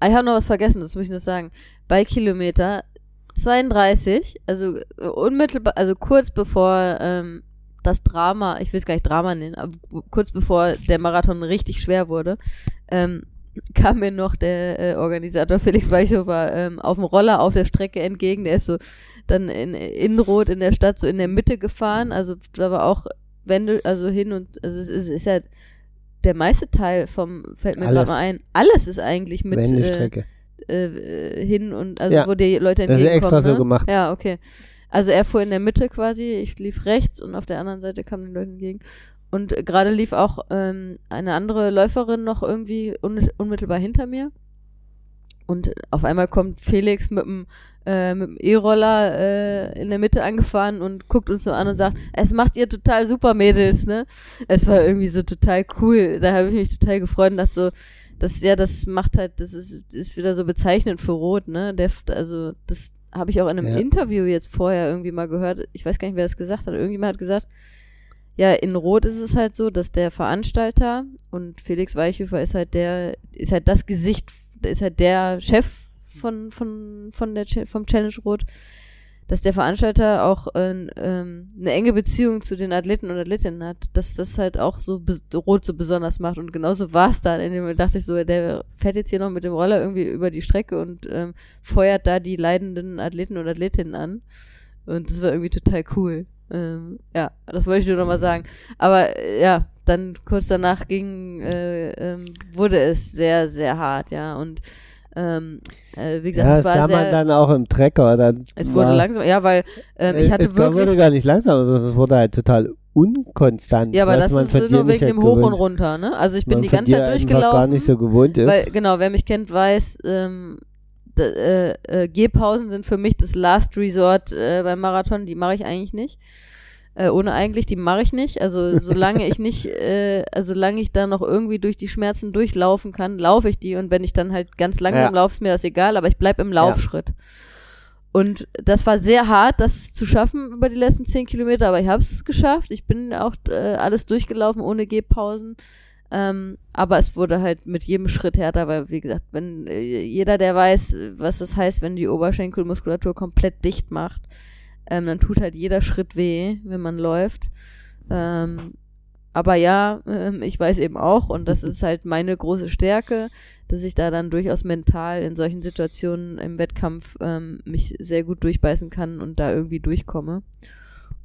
Ah, ich habe noch was vergessen, das muss ich noch sagen. Bei Kilometer 32, also äh, unmittelbar, also kurz bevor ähm, das Drama, ich will es gar nicht Drama nennen, aber kurz bevor der Marathon richtig schwer wurde, ähm, kam mir noch der äh, Organisator Felix Weichhofer ähm, auf dem Roller auf der Strecke entgegen. Der ist so dann in Innenrot in der Stadt so in der Mitte gefahren. Also da war auch Wände, also hin und also es ist, ist ja der meiste Teil vom fällt mir gerade mal ein. Alles ist eigentlich mit Wendestrecke. Äh, äh, hin und also ja, wo die Leute entgegenkommen. Das ist extra ne? so gemacht. Ja, okay. Also er fuhr in der Mitte quasi, ich lief rechts und auf der anderen Seite kamen die Leute entgegen. Und gerade lief auch ähm, eine andere Läuferin noch irgendwie un unmittelbar hinter mir. Und auf einmal kommt Felix mit dem äh, mit dem E-Roller äh, in der Mitte angefahren und guckt uns so an und sagt, es macht ihr total super Mädels, ne? Es war irgendwie so total cool. Da habe ich mich total gefreut und dachte so, das ja, das macht halt, das ist, ist wieder so bezeichnend für Rot, ne? Der, also das habe ich auch in einem ja. Interview jetzt vorher irgendwie mal gehört. Ich weiß gar nicht, wer das gesagt hat. Irgendjemand hat gesagt, ja, in Rot ist es halt so, dass der Veranstalter und Felix Weichhöfer ist halt der, ist halt das Gesicht, ist halt der Chef von, von, von der, vom Challenge Rot, dass der Veranstalter auch äh, ähm, eine enge Beziehung zu den Athleten und Athletinnen hat, dass das halt auch so Rot so besonders macht und genauso war es dann, in dem dachte ich so, der fährt jetzt hier noch mit dem Roller irgendwie über die Strecke und ähm, feuert da die leidenden Athleten und Athletinnen an und das war irgendwie total cool. Ähm, ja, das wollte ich nur nochmal sagen. Aber äh, ja, dann kurz danach ging, äh, ähm, wurde es sehr, sehr hart, ja. Und ähm, äh, wie gesagt, ja, war sah sehr, man dann auch im Trecker. Dann es wurde war, langsam, ja, weil ähm, ich hatte es wirklich. Es wurde gar nicht langsam, sondern es wurde halt total unkonstant. Ja, aber das ist nur wegen dem Hoch und Runter, ne? Also ich bin die ganze Zeit durchgelaufen. gar nicht so gewohnt ist. Weil, genau, wer mich kennt, weiß, ähm, äh, äh, Gehpausen sind für mich das Last Resort äh, beim Marathon, die mache ich eigentlich nicht. Äh, ohne eigentlich, die mache ich nicht. Also solange ich nicht, äh, also solange ich da noch irgendwie durch die Schmerzen durchlaufen kann, laufe ich die und wenn ich dann halt ganz langsam ja. laufe, ist mir das egal, aber ich bleib im Laufschritt. Ja. Und das war sehr hart, das zu schaffen über die letzten zehn Kilometer, aber ich habe es geschafft. Ich bin auch äh, alles durchgelaufen ohne Gehpausen. Ähm, aber es wurde halt mit jedem Schritt härter, weil, wie gesagt, wenn äh, jeder, der weiß, was das heißt, wenn die Oberschenkelmuskulatur komplett dicht macht, ähm, dann tut halt jeder Schritt weh, wenn man läuft. Ähm, aber ja, ähm, ich weiß eben auch, und das ist halt meine große Stärke, dass ich da dann durchaus mental in solchen Situationen im Wettkampf ähm, mich sehr gut durchbeißen kann und da irgendwie durchkomme.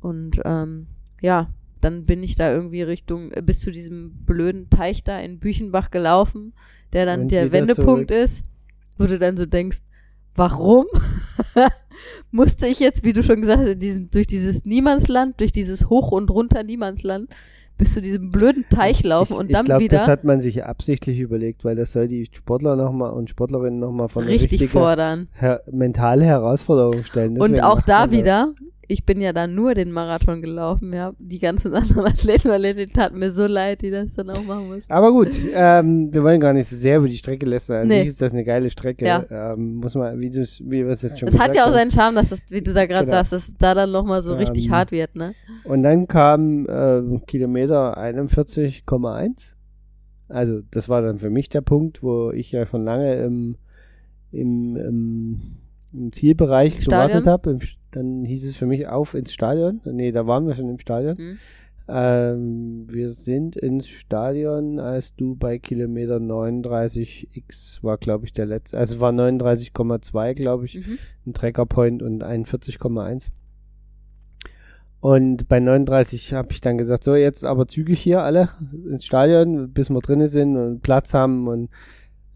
Und ähm, ja, dann bin ich da irgendwie Richtung, äh, bis zu diesem blöden Teich da in Büchenbach gelaufen, der dann Und der Wendepunkt zurück. ist, wo du dann so denkst, warum musste ich jetzt, wie du schon gesagt hast, diesen, durch dieses Niemandsland, durch dieses Hoch und runter Niemandsland, bis zu diesem blöden Teich laufen ich, und dann ich glaub, wieder. Das hat man sich absichtlich überlegt, weil das soll die Sportler nochmal und Sportlerinnen nochmal von richtig fordern. Her mentale Herausforderung stellen. Deswegen und auch da wieder, ich bin ja dann nur den Marathon gelaufen, ja. Die ganzen anderen Athleten und Athletinnen taten mir so leid, die das dann auch machen mussten. Aber gut, ähm, wir wollen gar nicht so sehr über die Strecke lästern. An nee. sich ist das eine geile Strecke. Ja. Ähm, muss man, wie du wie wir es jetzt schon Es hat ja auch seinen Charme, dass das, wie du da gerade genau. sagst, dass da dann nochmal so ähm, richtig hart wird, ne? Und dann kam äh, Kilometer 41,1. Also, das war dann für mich der Punkt, wo ich ja schon lange im, im, im, im Zielbereich gewartet habe, dann hieß es für mich auf ins Stadion. Nee, da waren wir schon im Stadion. Mhm. Ähm, wir sind ins Stadion, als du bei Kilometer 39x war, glaube ich, der letzte. Also war 39,2, glaube ich, mhm. ein Trackerpoint und 41,1. Und bei 39 habe ich dann gesagt, so jetzt aber zügig hier alle ins Stadion, bis wir drinnen sind und Platz haben und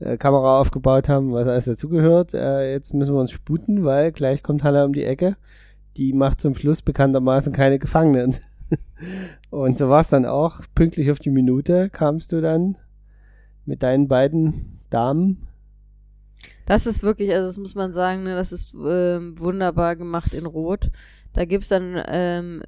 äh, Kamera aufgebaut haben, was alles dazugehört. Äh, jetzt müssen wir uns sputen, weil gleich kommt Halle um die Ecke. Die macht zum Schluss bekanntermaßen keine Gefangenen. und so war es dann auch. Pünktlich auf die Minute kamst du dann mit deinen beiden Damen. Das ist wirklich, also das muss man sagen, ne, das ist äh, wunderbar gemacht in Rot. Da gibt's dann, ähm,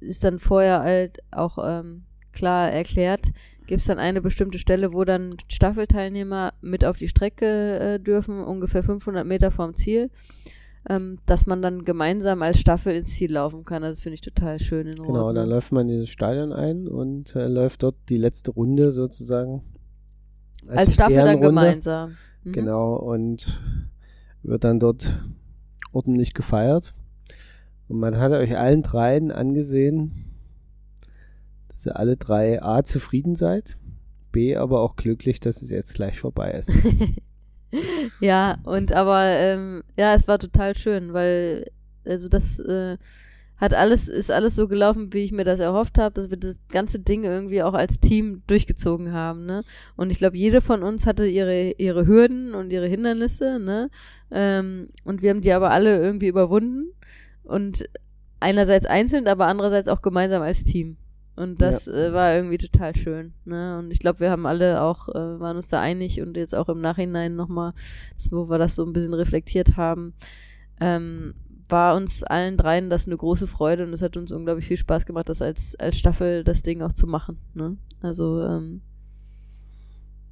ist dann vorher halt auch ähm, klar erklärt, gibt es dann eine bestimmte Stelle, wo dann Staffelteilnehmer mit auf die Strecke äh, dürfen, ungefähr 500 Meter vom Ziel, ähm, dass man dann gemeinsam als Staffel ins Ziel laufen kann. Also das finde ich total schön in Rot. Genau, dann läuft man in das Stadion ein und äh, läuft dort die letzte Runde sozusagen. Als, als Staffel dann gemeinsam. Mhm. Genau, und wird dann dort ordentlich gefeiert. Und man hat euch allen dreien angesehen, dass ihr alle drei A zufrieden seid, B aber auch glücklich, dass es jetzt gleich vorbei ist. ja, und aber ähm, ja, es war total schön, weil also das äh, hat alles, ist alles so gelaufen, wie ich mir das erhofft habe, dass wir das ganze Ding irgendwie auch als Team durchgezogen haben, ne? Und ich glaube, jede von uns hatte ihre, ihre Hürden und ihre Hindernisse, ne? Ähm, und wir haben die aber alle irgendwie überwunden. Und einerseits einzeln, aber andererseits auch gemeinsam als Team. Und das ja. äh, war irgendwie total schön. Ne? Und ich glaube, wir haben alle auch, äh, waren uns da einig und jetzt auch im Nachhinein nochmal, wo wir das so ein bisschen reflektiert haben, ähm, war uns allen dreien das eine große Freude und es hat uns unglaublich viel Spaß gemacht, das als, als Staffel das Ding auch zu machen. Ne? Also ähm,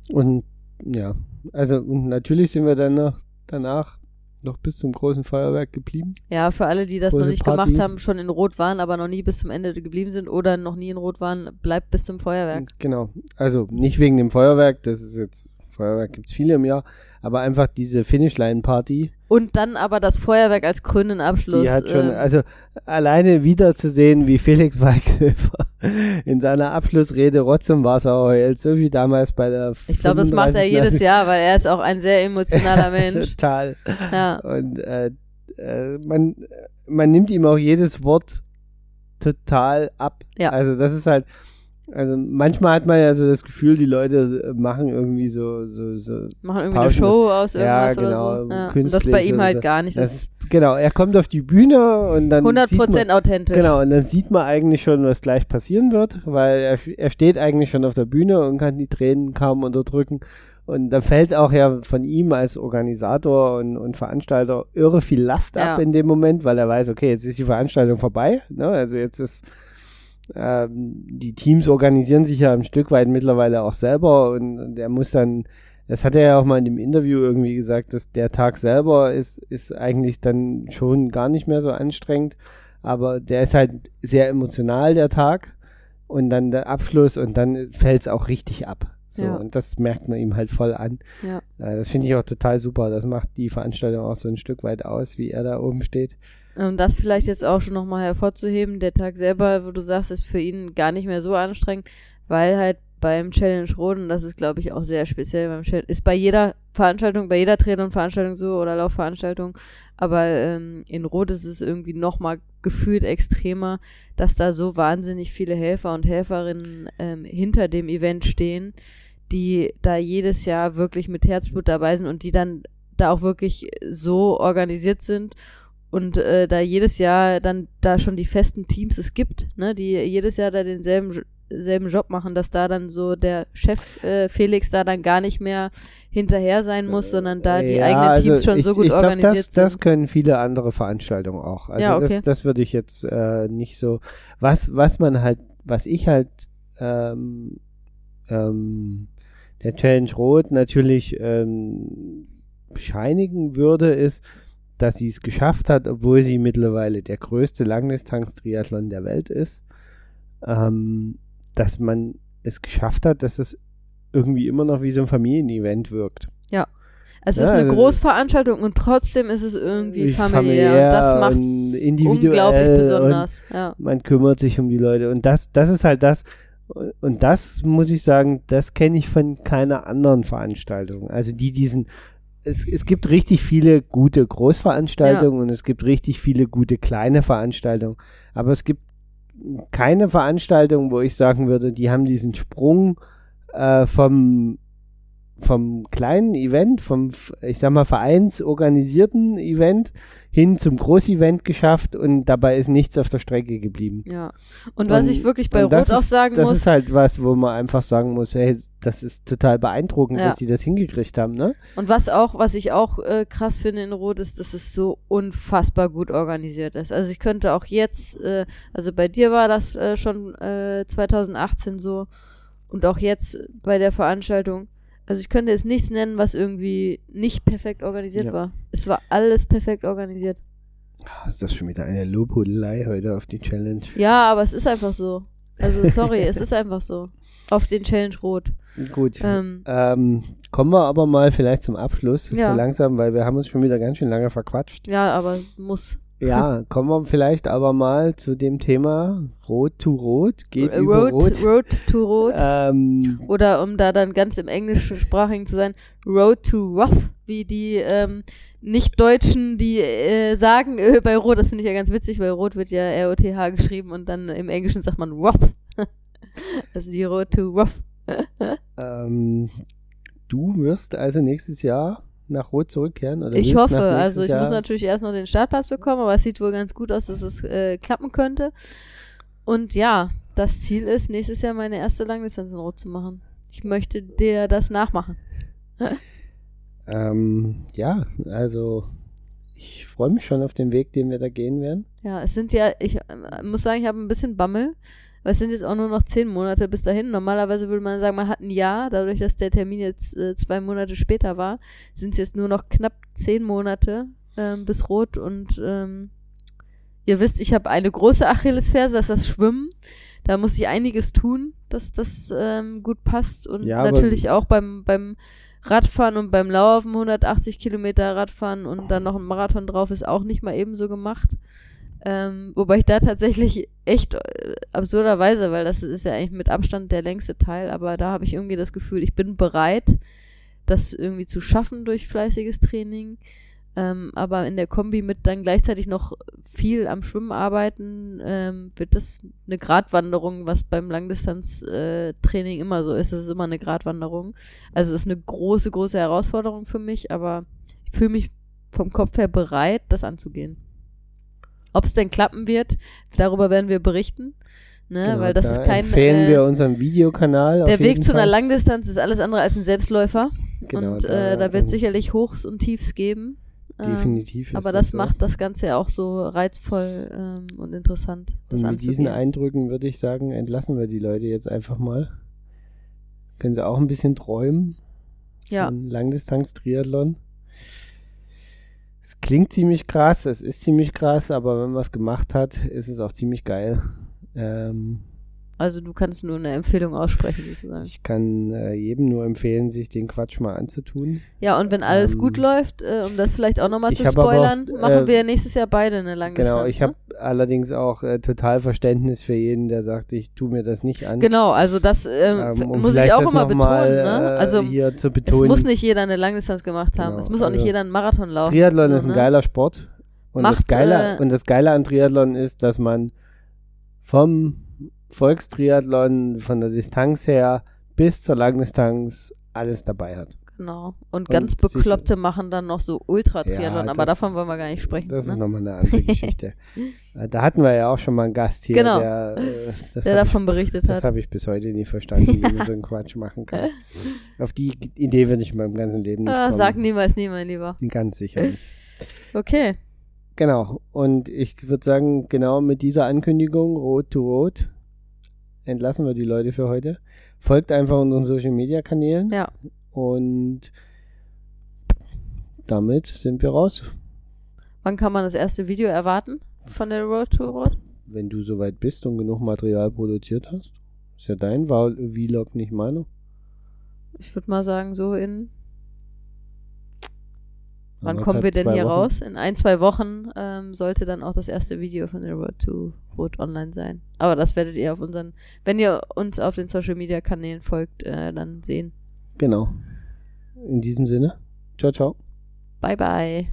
und ja, also natürlich sind wir dann noch danach noch bis zum großen Feuerwerk geblieben. Ja, für alle, die das Große noch nicht Party. gemacht haben, schon in Rot waren, aber noch nie bis zum Ende geblieben sind oder noch nie in Rot waren, bleibt bis zum Feuerwerk. Genau. Also nicht wegen dem Feuerwerk, das ist jetzt, Feuerwerk gibt es viele im Jahr, aber einfach diese Finishline-Party. Und dann aber das Feuerwerk als krönenden Abschluss. Die hat schon, ähm, also alleine wieder zu sehen, wie Felix Weighofer in seiner Abschlussrede Rotz und Wasser heult, so wie damals bei der Ich glaube, das macht er jedes Jahr, weil er ist auch ein sehr emotionaler Mensch. Total. Ja. Und äh, äh, man, man nimmt ihm auch jedes Wort total ab. Ja. Also das ist halt, also manchmal hat man ja so das Gefühl, die Leute machen irgendwie so so so machen irgendwie eine Show aus irgendwas ja, genau, oder so. Ja. Und das bei ihm halt so. gar nicht. Das ist, genau, er kommt auf die Bühne und dann 100% authentisch. Genau, und dann sieht man eigentlich schon, was gleich passieren wird, weil er, er steht eigentlich schon auf der Bühne und kann die Tränen kaum unterdrücken. Und da fällt auch ja von ihm als Organisator und, und Veranstalter irre viel Last ja. ab in dem Moment, weil er weiß, okay, jetzt ist die Veranstaltung vorbei. Ne? Also jetzt ist ähm, die Teams organisieren sich ja ein Stück weit mittlerweile auch selber und der muss dann, das hat er ja auch mal in dem Interview irgendwie gesagt, dass der Tag selber ist, ist eigentlich dann schon gar nicht mehr so anstrengend, aber der ist halt sehr emotional, der Tag und dann der Abschluss und dann fällt es auch richtig ab. So, ja. und das merkt man ihm halt voll an. Ja. Äh, das finde ich auch total super. Das macht die Veranstaltung auch so ein Stück weit aus, wie er da oben steht. Um das vielleicht jetzt auch schon nochmal hervorzuheben, der Tag selber, wo du sagst, ist für ihn gar nicht mehr so anstrengend, weil halt beim Challenge Roden, das ist glaube ich auch sehr speziell beim Challenge, ist bei jeder Veranstaltung, bei jeder Triathlon-Veranstaltung so oder Laufveranstaltung, aber ähm, in Rot ist es irgendwie nochmal gefühlt extremer, dass da so wahnsinnig viele Helfer und Helferinnen ähm, hinter dem Event stehen, die da jedes Jahr wirklich mit Herzblut dabei sind und die dann da auch wirklich so organisiert sind und äh, da jedes Jahr dann da schon die festen Teams es gibt, ne, die jedes Jahr da denselben selben Job machen, dass da dann so der Chef äh, Felix da dann gar nicht mehr hinterher sein muss, sondern da die ja, eigenen Teams also schon ich, so gut ich glaub, organisiert das, sind. Das können viele andere Veranstaltungen auch. Also ja, okay. das, das würde ich jetzt äh, nicht so. Was, was man halt, was ich halt ähm, ähm, der Challenge Rot natürlich ähm, bescheinigen würde, ist, dass sie es geschafft hat, obwohl sie mittlerweile der größte Langdistanz-Triathlon der Welt ist, ähm, dass man es geschafft hat, dass es irgendwie immer noch wie so ein Familienevent wirkt. Ja. Es ja, ist eine also Großveranstaltung und trotzdem ist es irgendwie familiär, familiär und das macht es unglaublich besonders. Ja. Man kümmert sich um die Leute und das, das ist halt das, und das muss ich sagen, das kenne ich von keiner anderen Veranstaltung. Also die diesen es, es gibt richtig viele gute Großveranstaltungen ja. und es gibt richtig viele gute kleine Veranstaltungen. Aber es gibt keine Veranstaltung, wo ich sagen würde, die haben diesen Sprung äh, vom vom kleinen Event, vom, ich sag mal, vereinsorganisierten Event hin zum Großevent geschafft und dabei ist nichts auf der Strecke geblieben. Ja. Und was und, ich wirklich bei Rot ist, auch sagen das muss. Das ist halt was, wo man einfach sagen muss, hey, das ist total beeindruckend, ja. dass sie das hingekriegt haben, ne? Und was auch, was ich auch äh, krass finde in Rot ist, dass es so unfassbar gut organisiert ist. Also ich könnte auch jetzt, äh, also bei dir war das äh, schon 2018 äh, so und auch jetzt bei der Veranstaltung also ich könnte es nichts nennen, was irgendwie nicht perfekt organisiert ja. war. Es war alles perfekt organisiert. Ah, ist das schon wieder eine Lobhudelei heute auf die Challenge? Ja, aber es ist einfach so. Also sorry, es ist einfach so. Auf den Challenge Rot. Gut. Ähm, Ähm, kommen wir aber mal vielleicht zum Abschluss, Ja. so langsam, weil wir haben uns schon wieder ganz schön lange verquatscht. ja, aber muss. Ja, kommen wir vielleicht aber mal zu dem Thema Rot to Rot, geht über Road, Rot. Road to Rot. Ähm, Oder um da dann ganz im englischsprachigen zu sein, Road to Roth, wie die ähm, Nicht-Deutschen, die äh, sagen äh, bei Rot, das finde ich ja ganz witzig, weil Rot wird ja R-O-T-H geschrieben und dann im Englischen sagt man Roth. also die Road to Roth. ähm, du wirst also nächstes Jahr nach Rot zurückkehren? Oder Ich hoffe, also ich Jahr? muss natürlich erst noch den Startplatz bekommen, aber es sieht wohl ganz gut aus, dass es äh, klappen könnte. Und ja, das Ziel ist, nächstes Jahr meine erste Langdistanz in Rot zu machen. Ich möchte dir das nachmachen. Ähm, ja, also ich freue mich schon auf den Weg, den wir da gehen werden. Ja, es sind ja, ich äh, muss sagen, ich habe ein bisschen Bammel, weil es sind jetzt auch nur noch zehn Monate bis dahin. Normalerweise würde man sagen, man hat ein Jahr, dadurch, dass der Termin jetzt äh, zwei Monate später war, sind es jetzt nur noch knapp zehn Monate ähm, bis Rot und ähm, ihr wisst, ich habe eine große Achillesferse, das ist das Schwimmen. Da muss ich einiges tun, dass das ähm, gut passt und Ja, natürlich auch beim, beim Radfahren und beim Laufen 180 Kilometer Radfahren und dann noch ein Marathon drauf ist auch nicht mal ebenso gemacht. Ähm, wobei ich da tatsächlich echt äh, absurderweise, weil das ist ja eigentlich mit Abstand der längste Teil, aber da habe ich irgendwie das Gefühl, ich bin bereit, das irgendwie zu schaffen durch fleißiges Training. Ähm, aber in der Kombi mit dann gleichzeitig noch viel am Schwimmen arbeiten, ähm, wird das eine Gratwanderung, was beim Langdistanz-Training immer so ist. Es ist immer eine Gratwanderung. Also es ist eine große, große Herausforderung für mich, aber ich fühle mich vom Kopf her bereit, das anzugehen. Ob es denn klappen wird, darüber werden wir berichten. Ne? Genau, weil das da ist kein. empfehlen äh, wir unseren Videokanal. auf der Weg zu einer Fall. Langdistanz ist alles andere als ein Selbstläufer. Genau, und da- äh, da wird es sicherlich Hochs und Tiefs geben. Ähm, Definitiv. ist aber das so. macht das Ganze ja auch so reizvoll ähm, und interessant, das Und mit diesen. Eindrücken würde ich sagen, entlassen wir die Leute jetzt einfach mal. Können sie auch ein bisschen träumen. Ja. Langdistanz-Triathlon. Es klingt ziemlich krass, es ist ziemlich krass, aber wenn man es gemacht hat, ist es auch ziemlich geil. Ähm, Also du kannst nur eine Empfehlung aussprechen, sozusagen. ich kann äh, jedem nur empfehlen, sich den Quatsch mal anzutun. Ja, und wenn alles Ähm, gut läuft, äh, um das vielleicht auch nochmal zu aber auch, spoilern, machen äh, wir nächstes Jahr beide eine Langdistanz. Genau, ich ne? habe allerdings auch äh, total Verständnis für jeden, der sagt, ich tue mir das nicht an. Genau, also das ähm, Ähm, um muss ich auch das immer betonen. mal, ne? äh, Also hier zu es betonen. muss nicht jeder eine Langdistanz gemacht haben. Genau, es muss auch nicht also jeder einen Marathon laufen. Triathlon so, ist ein ne? geiler Sport. Und, das Macht, Geile, äh, und das Geile an Triathlon ist, dass man vom Volkstriathlon, von der Distanz her bis zur Langdistanz alles dabei hat. Genau. Und Und ganz sicher- Bekloppte machen dann noch so Ultra-Triathlon, Ja, aber das- davon wollen wir gar nicht sprechen. Das ist ne? nochmal eine andere Geschichte. Äh, da hatten wir ja auch schon mal einen Gast hier, Genau. der, äh, das Der davon berichtet ich, das hat. habe ich bis heute nie verstanden, wie man so einen Quatsch machen kann. Auf die Idee würde ich in meinem ganzen Leben nicht Ah, kommen. sag niemals nie, mein Lieber. Ganz sicher. Okay. Genau. Und ich würde sagen, genau mit dieser Ankündigung, Rot to Rot, entlassen wir die Leute für heute. Folgt einfach unseren Social Media Kanälen. Ja. Und damit sind wir raus. Wann kann man das erste Video erwarten von der Road to Road? Wenn du soweit bist und genug Material produziert hast. Ist ja dein Vlog, nicht meiner. Ich würde mal sagen, so in. Wann kommen wir denn hier Wochen? raus? In ein, zwei Wochen ähm, sollte dann auch das erste Video von The Road to Road online sein. Aber das werdet ihr auf unseren, wenn ihr uns auf den Social Media Kanälen folgt, äh, dann sehen. Genau. In diesem Sinne, ciao, ciao. Bye, bye.